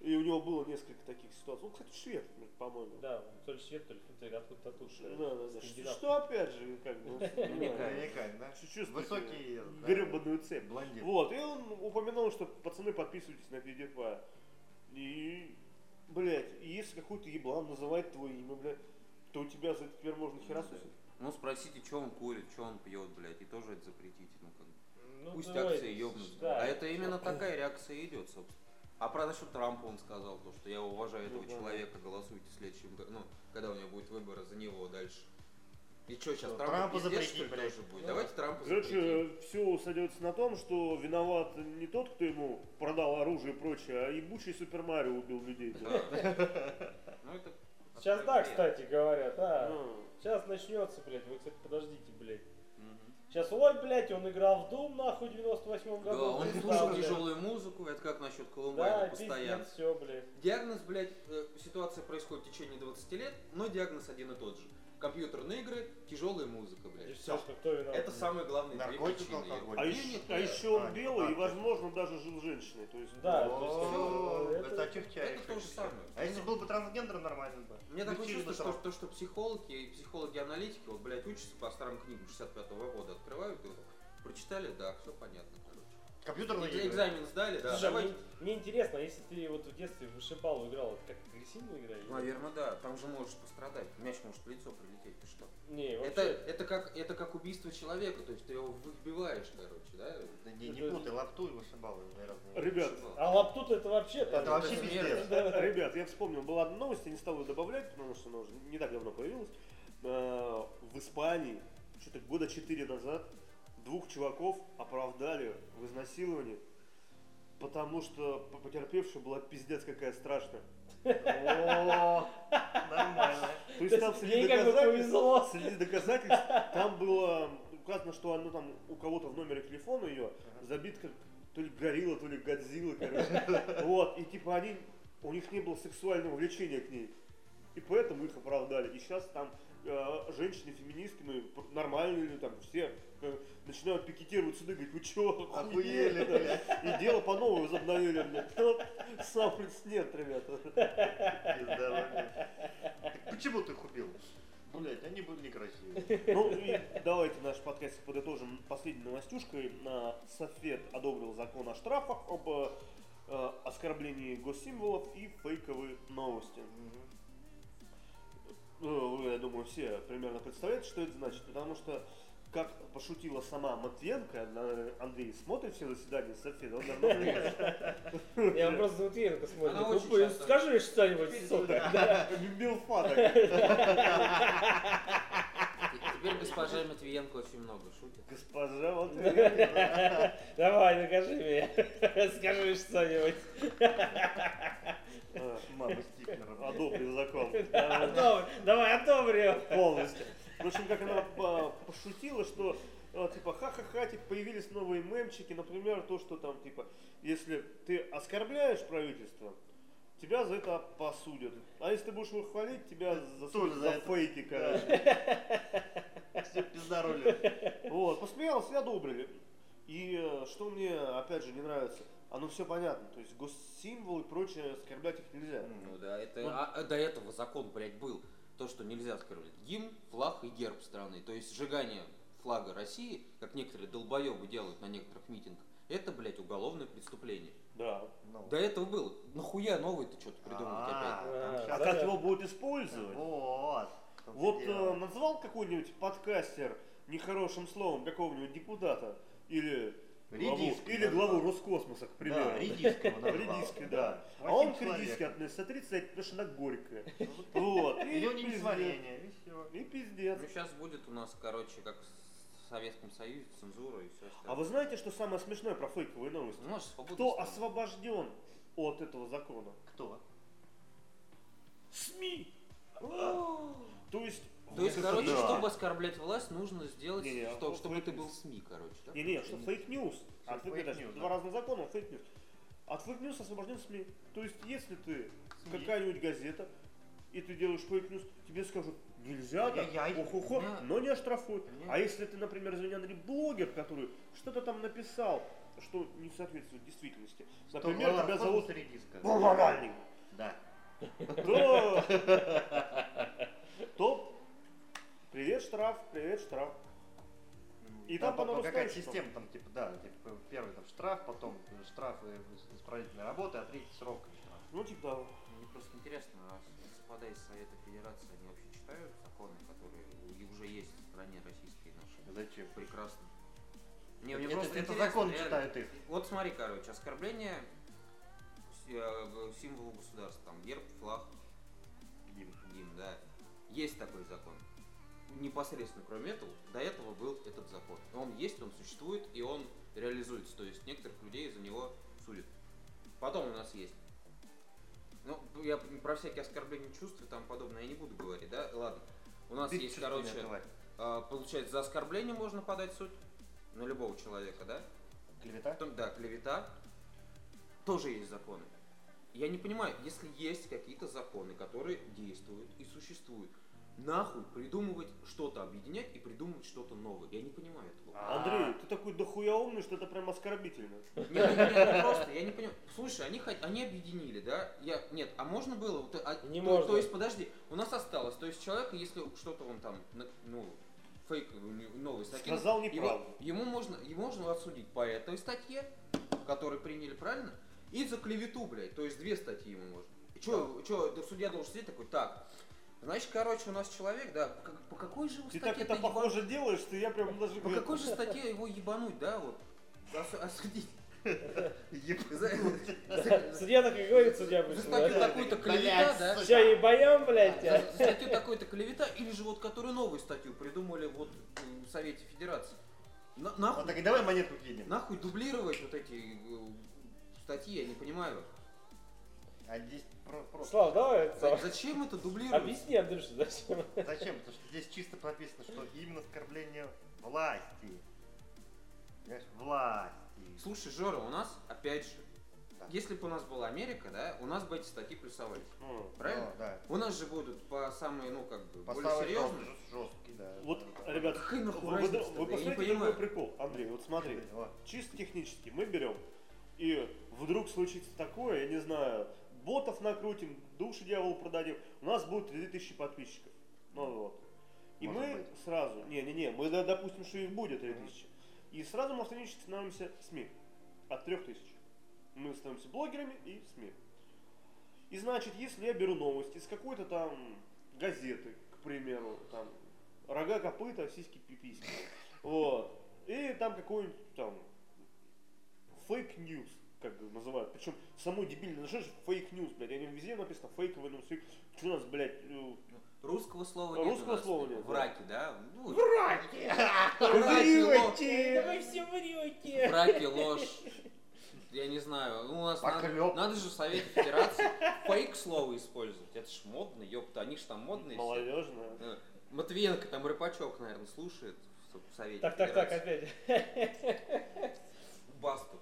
И у него было несколько таких ситуаций. Он, кстати, швед, по-моему. Да, он то ли швед, то ли финтег, откуда-то тут. Да, да, да. Скандинав. Что опять же, как бы, ну, да? Высокий, гребаную цепь. блондин. Вот, и он упомянул, что пацаны подписывайтесь на PewDiePie. И, блядь, если какой-то еблан называет твое имя, блядь, то у тебя за это теперь можно херососить. Ну, спросите, что он курит, что он пьет, блядь, и тоже это запретите, ну, как бы. Ну, Пусть давай, акции ёбнут. да. А это именно такая реакция идет, собственно. А про насчет Трампа он сказал, то, что я уважаю этого Ну, да. человека, голосуйте в следующем году, ну, когда у него будет выборы за него дальше. И что сейчас, Что, Трампа, Трампа пиздец, запретить, что ли, блядь? тоже будет? Ну, Давайте Трампа запретим. Короче, все сойдется на том, что виноват не тот, кто ему продал оружие и прочее, а ебучий Супер Марио убил людей. Да. Ну, это... Сейчас да, кстати говоря, да. Ну, Сейчас начнется, блядь. Вы, кстати, подождите, блядь. Сейчас, ой, блядь, он играл в Doom, нахуй, в 98 Да, году. он пизда, слушал тяжелую музыку, это как насчет Колумбайна Да, постоянно. пиздец, все, блядь. Диагноз, блядь, э, ситуация происходит в течение 20 лет, но диагноз один и тот же. Компьютерные игры, тяжелая музыка, И блядь. что кто виноват. Это самые главные две Наркотики, причины. алкоголь. а, еще, а еще он А, белый и, возможно, даже жил женщиной. То есть, Да, то есть, это- Это отягчает. Это то же самое. А если был бы трансгендер, нормально бы. Мне такое чувство, что, то, что психологи и психологи-аналитики, вот, блядь, учатся по старым книгам 65-го года, открывают и прочитали, да, все понятно, короче. Компьютерные игры. Экзамен сдали, да. Слушай, а мне, мне интересно, а если ты вот в детстве в вышибалу играл, это как агрессивная игра? Наверное, да. Там же можешь пострадать. Мяч может в лицо прилететь. Ты что? Не, Это, вообще. это, как, это как убийство человека, то есть ты его выбиваешь, короче, да? Да не, не Это- путай лапту и вышибалы. разные. Ребят, А лаптут это вообще там. Это вообще это пиздец. Да. Ребят, я вспомнил, была одна новость, я не стал ее добавлять, потому что она уже не так давно появилась. Э, В Испании, что-то года 4 назад, двух чуваков оправдали в изнасиловании, потому что потерпевшая была пиздец какая страшная. О, нормально. То есть там среди доказательств, среди доказательств там было указано, что оно там у кого-то в номере телефона ее забит как то ли горилла, то ли годзилла, короче. Вот, и типа они, у них не было сексуального влечения к ней. И поэтому их оправдали. И сейчас там э, женщины, феминистки, ну, нормальные, там все э, начинают пикетировать суды, говорят, вы чё, Охуели, блядь. И дело по новой возобновили, блядь. Сам нет, ребята. Почему ты их убил? Блять, они были некрасивые. Ну и давайте наш подкаст подытожим последней новостюшкой. Софет одобрил закон о штрафах об э, оскорблении госсимволов и фейковые новости. Ну, вы, я думаю, все примерно представляете, что это значит, потому что, как пошутила сама Матвенко, Андрей смотрит все заседания Софеда, он давно. Я просто Матвеенко смотрю. Ну, скажи что-нибудь, сука. И Теперь госпожа Матвиенко очень много шутит. Госпожа Матвенко. Давай, накажи меня. Скажи что-нибудь. А, Мама стикером. Одобрил закон. Давай, одобрим. полностью. В общем, как она по- пошутила, что э, типа ха-ха-ха, типа появились новые мемчики, например, то, что там типа, если ты оскорбляешь правительство, тебя за это посудят. А если ты будешь его хвалить, тебя засудят за, за это. фейки, короче. Все пиздароли. Вот, посмеялся и одобрили. И э, что мне, опять же, не нравится, оно все понятно. То есть госсимволы и прочее, оскорблять их нельзя. Ну да, это, Ну. а, а до этого закон, блядь, был. То, что нельзя оскорблять. Гимн, флаг и герб страны. То есть сжигание флага России, как некоторые долбоебы делают на некоторых митингах, это, блядь, уголовное преступление. Да. Ну. До этого было. Нахуя новый-то что-то придумывать опять? А, там А, А как его будут использовать? Вот. Вот э, назвал какой-нибудь подкастер нехорошим словом какого-нибудь депутата или Редиской или главу Роскосмоса, к примеру. Да, назвал. Редиской, да. А он к редиске относится отрицательно, потому что она горькая. Вот. У него не пиздец. несварение, и все. И пиздец. Ну сейчас будет у нас, короче, как в Советском Союзе, цензура и все А остальное. вы знаете, что самое смешное про фейковые новости? Ну, Кто освобожден от этого закона? Кто? СМИ. То есть... То есть, короче, да. чтобы оскорблять власть, нужно сделать, Не-не, что- а чтобы фейк ты news. был СМИ, короче. да? Не, не, что fake news. От Фейк fake news, Два да. разных закона, fake news. От fake news освобожден СМИ. То есть, если ты СМИ. какая-нибудь газета, и ты делаешь fake news, тебе скажут, нельзя так, Ай-яй-яй. ох-охо, Да. но не оштрафуют. Да. А если ты, например, извини, Андрей, блогер, который что-то там написал, что не соответствует действительности, например, тебя зовут Редиска? Балалайник, Да. то, то привет штраф, привет штраф. И там по по- какая система там, типа, да, типа, первый там штраф, потом штрафы исправительной работы, а третий срок штраф. Ну, типа, да. Мне просто интересно, а господа из Совета Федерации, они вообще читают законы, которые у- уже есть в стране российской нашей? Зачем? Прекрасно. Не, Это- мне это- просто это закон реально. читают их. Вот смотри, короче, оскорбление э, символа государства, там герб, флаг, Гимн. гимн, да. Есть такой закон. Непосредственно кроме этого, до этого был этот закон. Он есть, он существует, и он реализуется. То есть некоторых людей за него судят. Потом у нас есть. Ну, я про всякие оскорбления чувств и там подобное я не буду говорить, да? Ладно. У нас Ты есть, короче, а, получается, за оскорбление можно подать суд на любого человека, да? Клевета? Потом, да, клевета. Тоже есть законы. Я не понимаю, если есть какие-то законы, которые действуют и существуют, нахуй придумывать что-то, объединять и придумывать что-то новое. Я не понимаю этого. А. Андрей, ты такой дохуя умный, что это прям оскорбительно. Нет, нет, нет, просто, я не понимаю. Слушай, они, они объединили, да? Я, нет, а можно было? А- Не то, можно. То есть, подожди, у нас осталось, то есть человек, если что-то он там, ну, фейковую не- новость накинул, Сказал неправду. ему можно, его можно отсудить по этой статье, который приняли, правильно? И за клевету, блядь. То есть две статьи ему можно. Чё, да судья должен сидеть такой, так, значит, короче, у нас человек, да, по, по какой же Ты статье так это ебан- похоже делаешь, что я прям даже... По какой же статье его ебануть, да, вот? Осу- Осудить. За- за- Судья так и говорит, судья За обычно. статью да? такую-то клевета, да? Все, ебаем, блядь. За а? за статью такой-то клевета, или же вот которую новую статью придумали вот в Совете Федерации. Нахуй, так и давай монетку кинем. нахуй дублировать вот эти э, статьи, я не понимаю. А здесь про- просто. Слав, давай. За- Слав. Зачем это дублировать? Объясни, Андрюша, зачем? Зачем? Потому что здесь чисто прописано, что именно оскорбление власти. Понимаешь? Власти. Слушай, Жора, у нас, опять же, Да. если бы у нас была Америка, да, у нас бы эти статьи плюсовались. Ну, Правильно? Ну, да. У нас же будут по самые, ну, как бы, более Поставить серьезные. жест- жесткий, да. Вот, Да. ребят, Какая нахуй вы, вы, разница вы не посмотрите понимаю. другой прикол. Андрей, вот смотри, чисто технически мы берем, и вдруг случится такое, я не знаю, ботов накрутим, души дьяволу продадим, у нас будет 3000 подписчиков. Ну вот. И Может мы быть. сразу, не-не-не, мы допустим, что их будет 3000. И сразу мы автоматически становимся СМИ. От 3000. Мы становимся блогерами и СМИ. И значит, если я беру новости из какой-то там газеты, к примеру, там, рога, копыта, сиськи, пиписьки, вот, и там какой-нибудь там fake news, как бы называют, причем самой дебильный, ну что же fake news, блядь, они везде написано фейковый, ну, фейк, что у нас, блядь, э, Русского слова нет. Русского у нас. слова нет, да. Враки, да? Ну, Враки! Враки, ложь. Врете! вы все врете. Враки, ложь. Я не знаю. Ну, у нас надо, надо же в Совете Федерации фейк слово использовать. Это ж модно, ёпта, они ж там модные все. Молодежная. Э, Матвиенко там рыбачок, наверное, слушает в Совете Так, так, так, опять. Басту,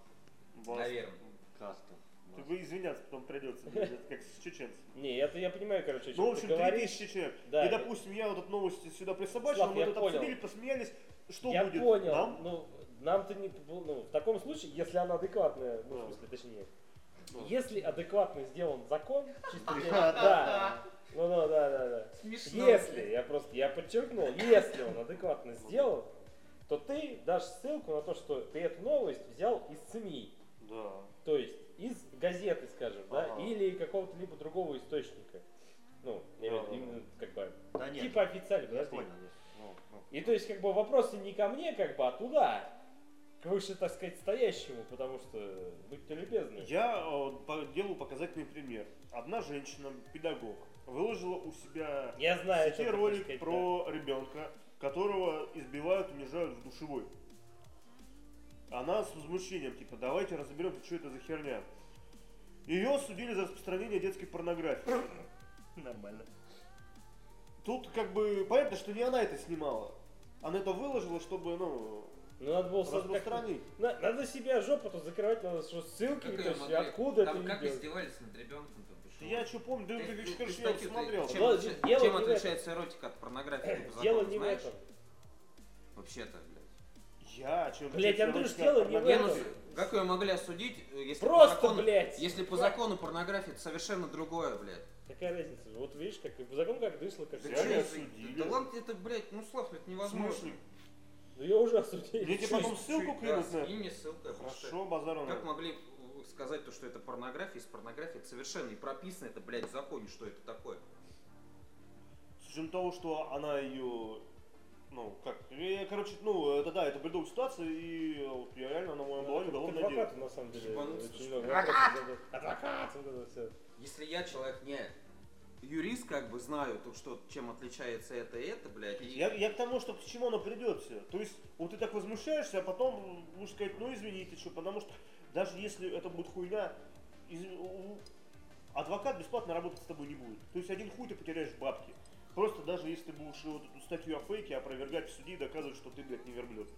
Бас. наверное. Кастом. Ты бы извиняться потом придется, как с чеченцем. Не, это я понимаю, короче, Ну, в общем, ты говоришь. 3000 человек. Да. И, допустим, я вот эту новость сюда присобачил, мы тут обсудили, посмеялись. Что я будет? понял. Нам? Ну, нам-то не... Ну, в таком случае, если она адекватная, ну, в смысле, точнее, если адекватно сделан закон, чисто Да, для- да, да. Ну, ну, да, да, да. Смешно. Если, я просто, я подчеркнул, если он адекватно сделан, то ты дашь ссылку на то, что ты эту новость взял из СМИ. Да. То есть из газеты, скажем, да, или какого-то либо другого источника. Ну, я имею в виду Ага. именно как бы Да нет. типа официально, подожди. понял. Ну, ну. И то есть как бы вопросы не ко мне, как бы, а туда. К выше, так сказать, стоящему, потому что будьте любезны. Я э, по- делаю показательный пример. Одна женщина, педагог, выложила у себя Я знаю, в сети ролик сказать, про ребенка, которого избивают, унижают в душевой. Она с возмущением, типа, давайте разберемся, что это за херня. Ее осудили за распространение детской порнографии. Нормально. Тут как бы понятно, что не она это снимала. Она это выложила, чтобы, ну. Ну, надо было распространить. На- Надо себя жопу-то закрывать, надо что ссылки, Как то есть откуда Там это как видео. издевались над ребенком-то? ты что? Я что помню, да, Ты- ты, ты- ты я статью-то смотрел. Чем, Дело- чем- чем отличается эротика от порнографии? ты по Дело не в знаешь? этом. Вообще-то. Я, чем Блядь, Андрюш, дело не в Не, порнография? как ее могли осудить, если по Просто, закону, блядь. если по закону порнография это совершенно другое, блядь. Какая разница? Вот видишь, как и закон как дышло, как Да и- не это- осудили? Да ладно, это, блядь, ну Слав, это невозможно. Ну ее уже осудили. Мне тебе потом ссылку да, на ссылку, я прочитаю. Хорошо, базару Как могли сказать то, что это порнография, если порнография это совершенно не прописано, это, блядь, в законе, что это такое. С учетом того, что она ее, ну, как, я, короче, ну, это да, это бредовая ситуация, и вот я реально на моем балане уголовное дело. Адвокаты, на самом деле, очень много. Адвокат! Вот это все. Если я человек не юрист, как бы знаю, то что, чем отличается это и это, блядь, и... Я, я к тому, что к чему оно придет все. То есть, вот ты так возмущаешься, а потом будешь сказать, ну извините, что, потому что даже если это будет хуйня, из- адвокат бесплатно работать с тобой не будет. То есть один хуй ты потеряешь бабки. Просто даже если ты будешь вот эту статью о фейке опровергать в суде и доказывать, что ты, блядь, не верблюд.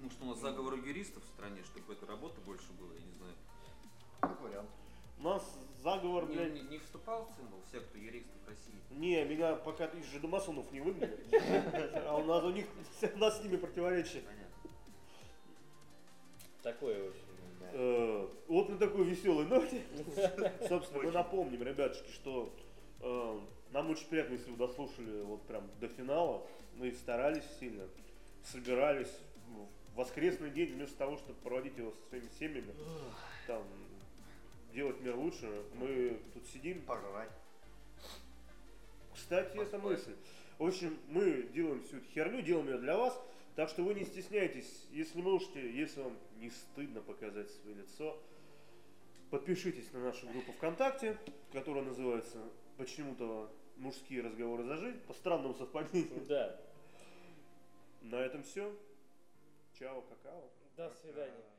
Может, у нас заговор юристов в стране, чтобы этой работы больше было, я не знаю. Как вариант. У нас заговор, Не, блядь, не- не вступал в цимбал секту юристов России? Не, меня пока из жидомасонов не выгнали. А у нас у них у нас с ними противоречия. Понятно. Такое, в общем. Э, Вот на такой веселой ноте, собственно, мы напомним, ребятушки, что э, нам очень приятно, если вы дослушали вот прям до финала. Мы старались сильно, собирались в воскресный день, вместо того, чтобы проводить его со своими семьями, там, делать мир лучше, мы тут сидим. Порвать. Кстати, это мысль. В общем, мы делаем всю эту херню, делаем ее для вас, так что вы не стесняйтесь, если можете, если вам не стыдно показать свое лицо, подпишитесь на нашу группу ВКонтакте, которая называется почему-то «Мужские разговоры за жизнь», по странному совпадению. Да. На этом все. Чао, какао. До свидания.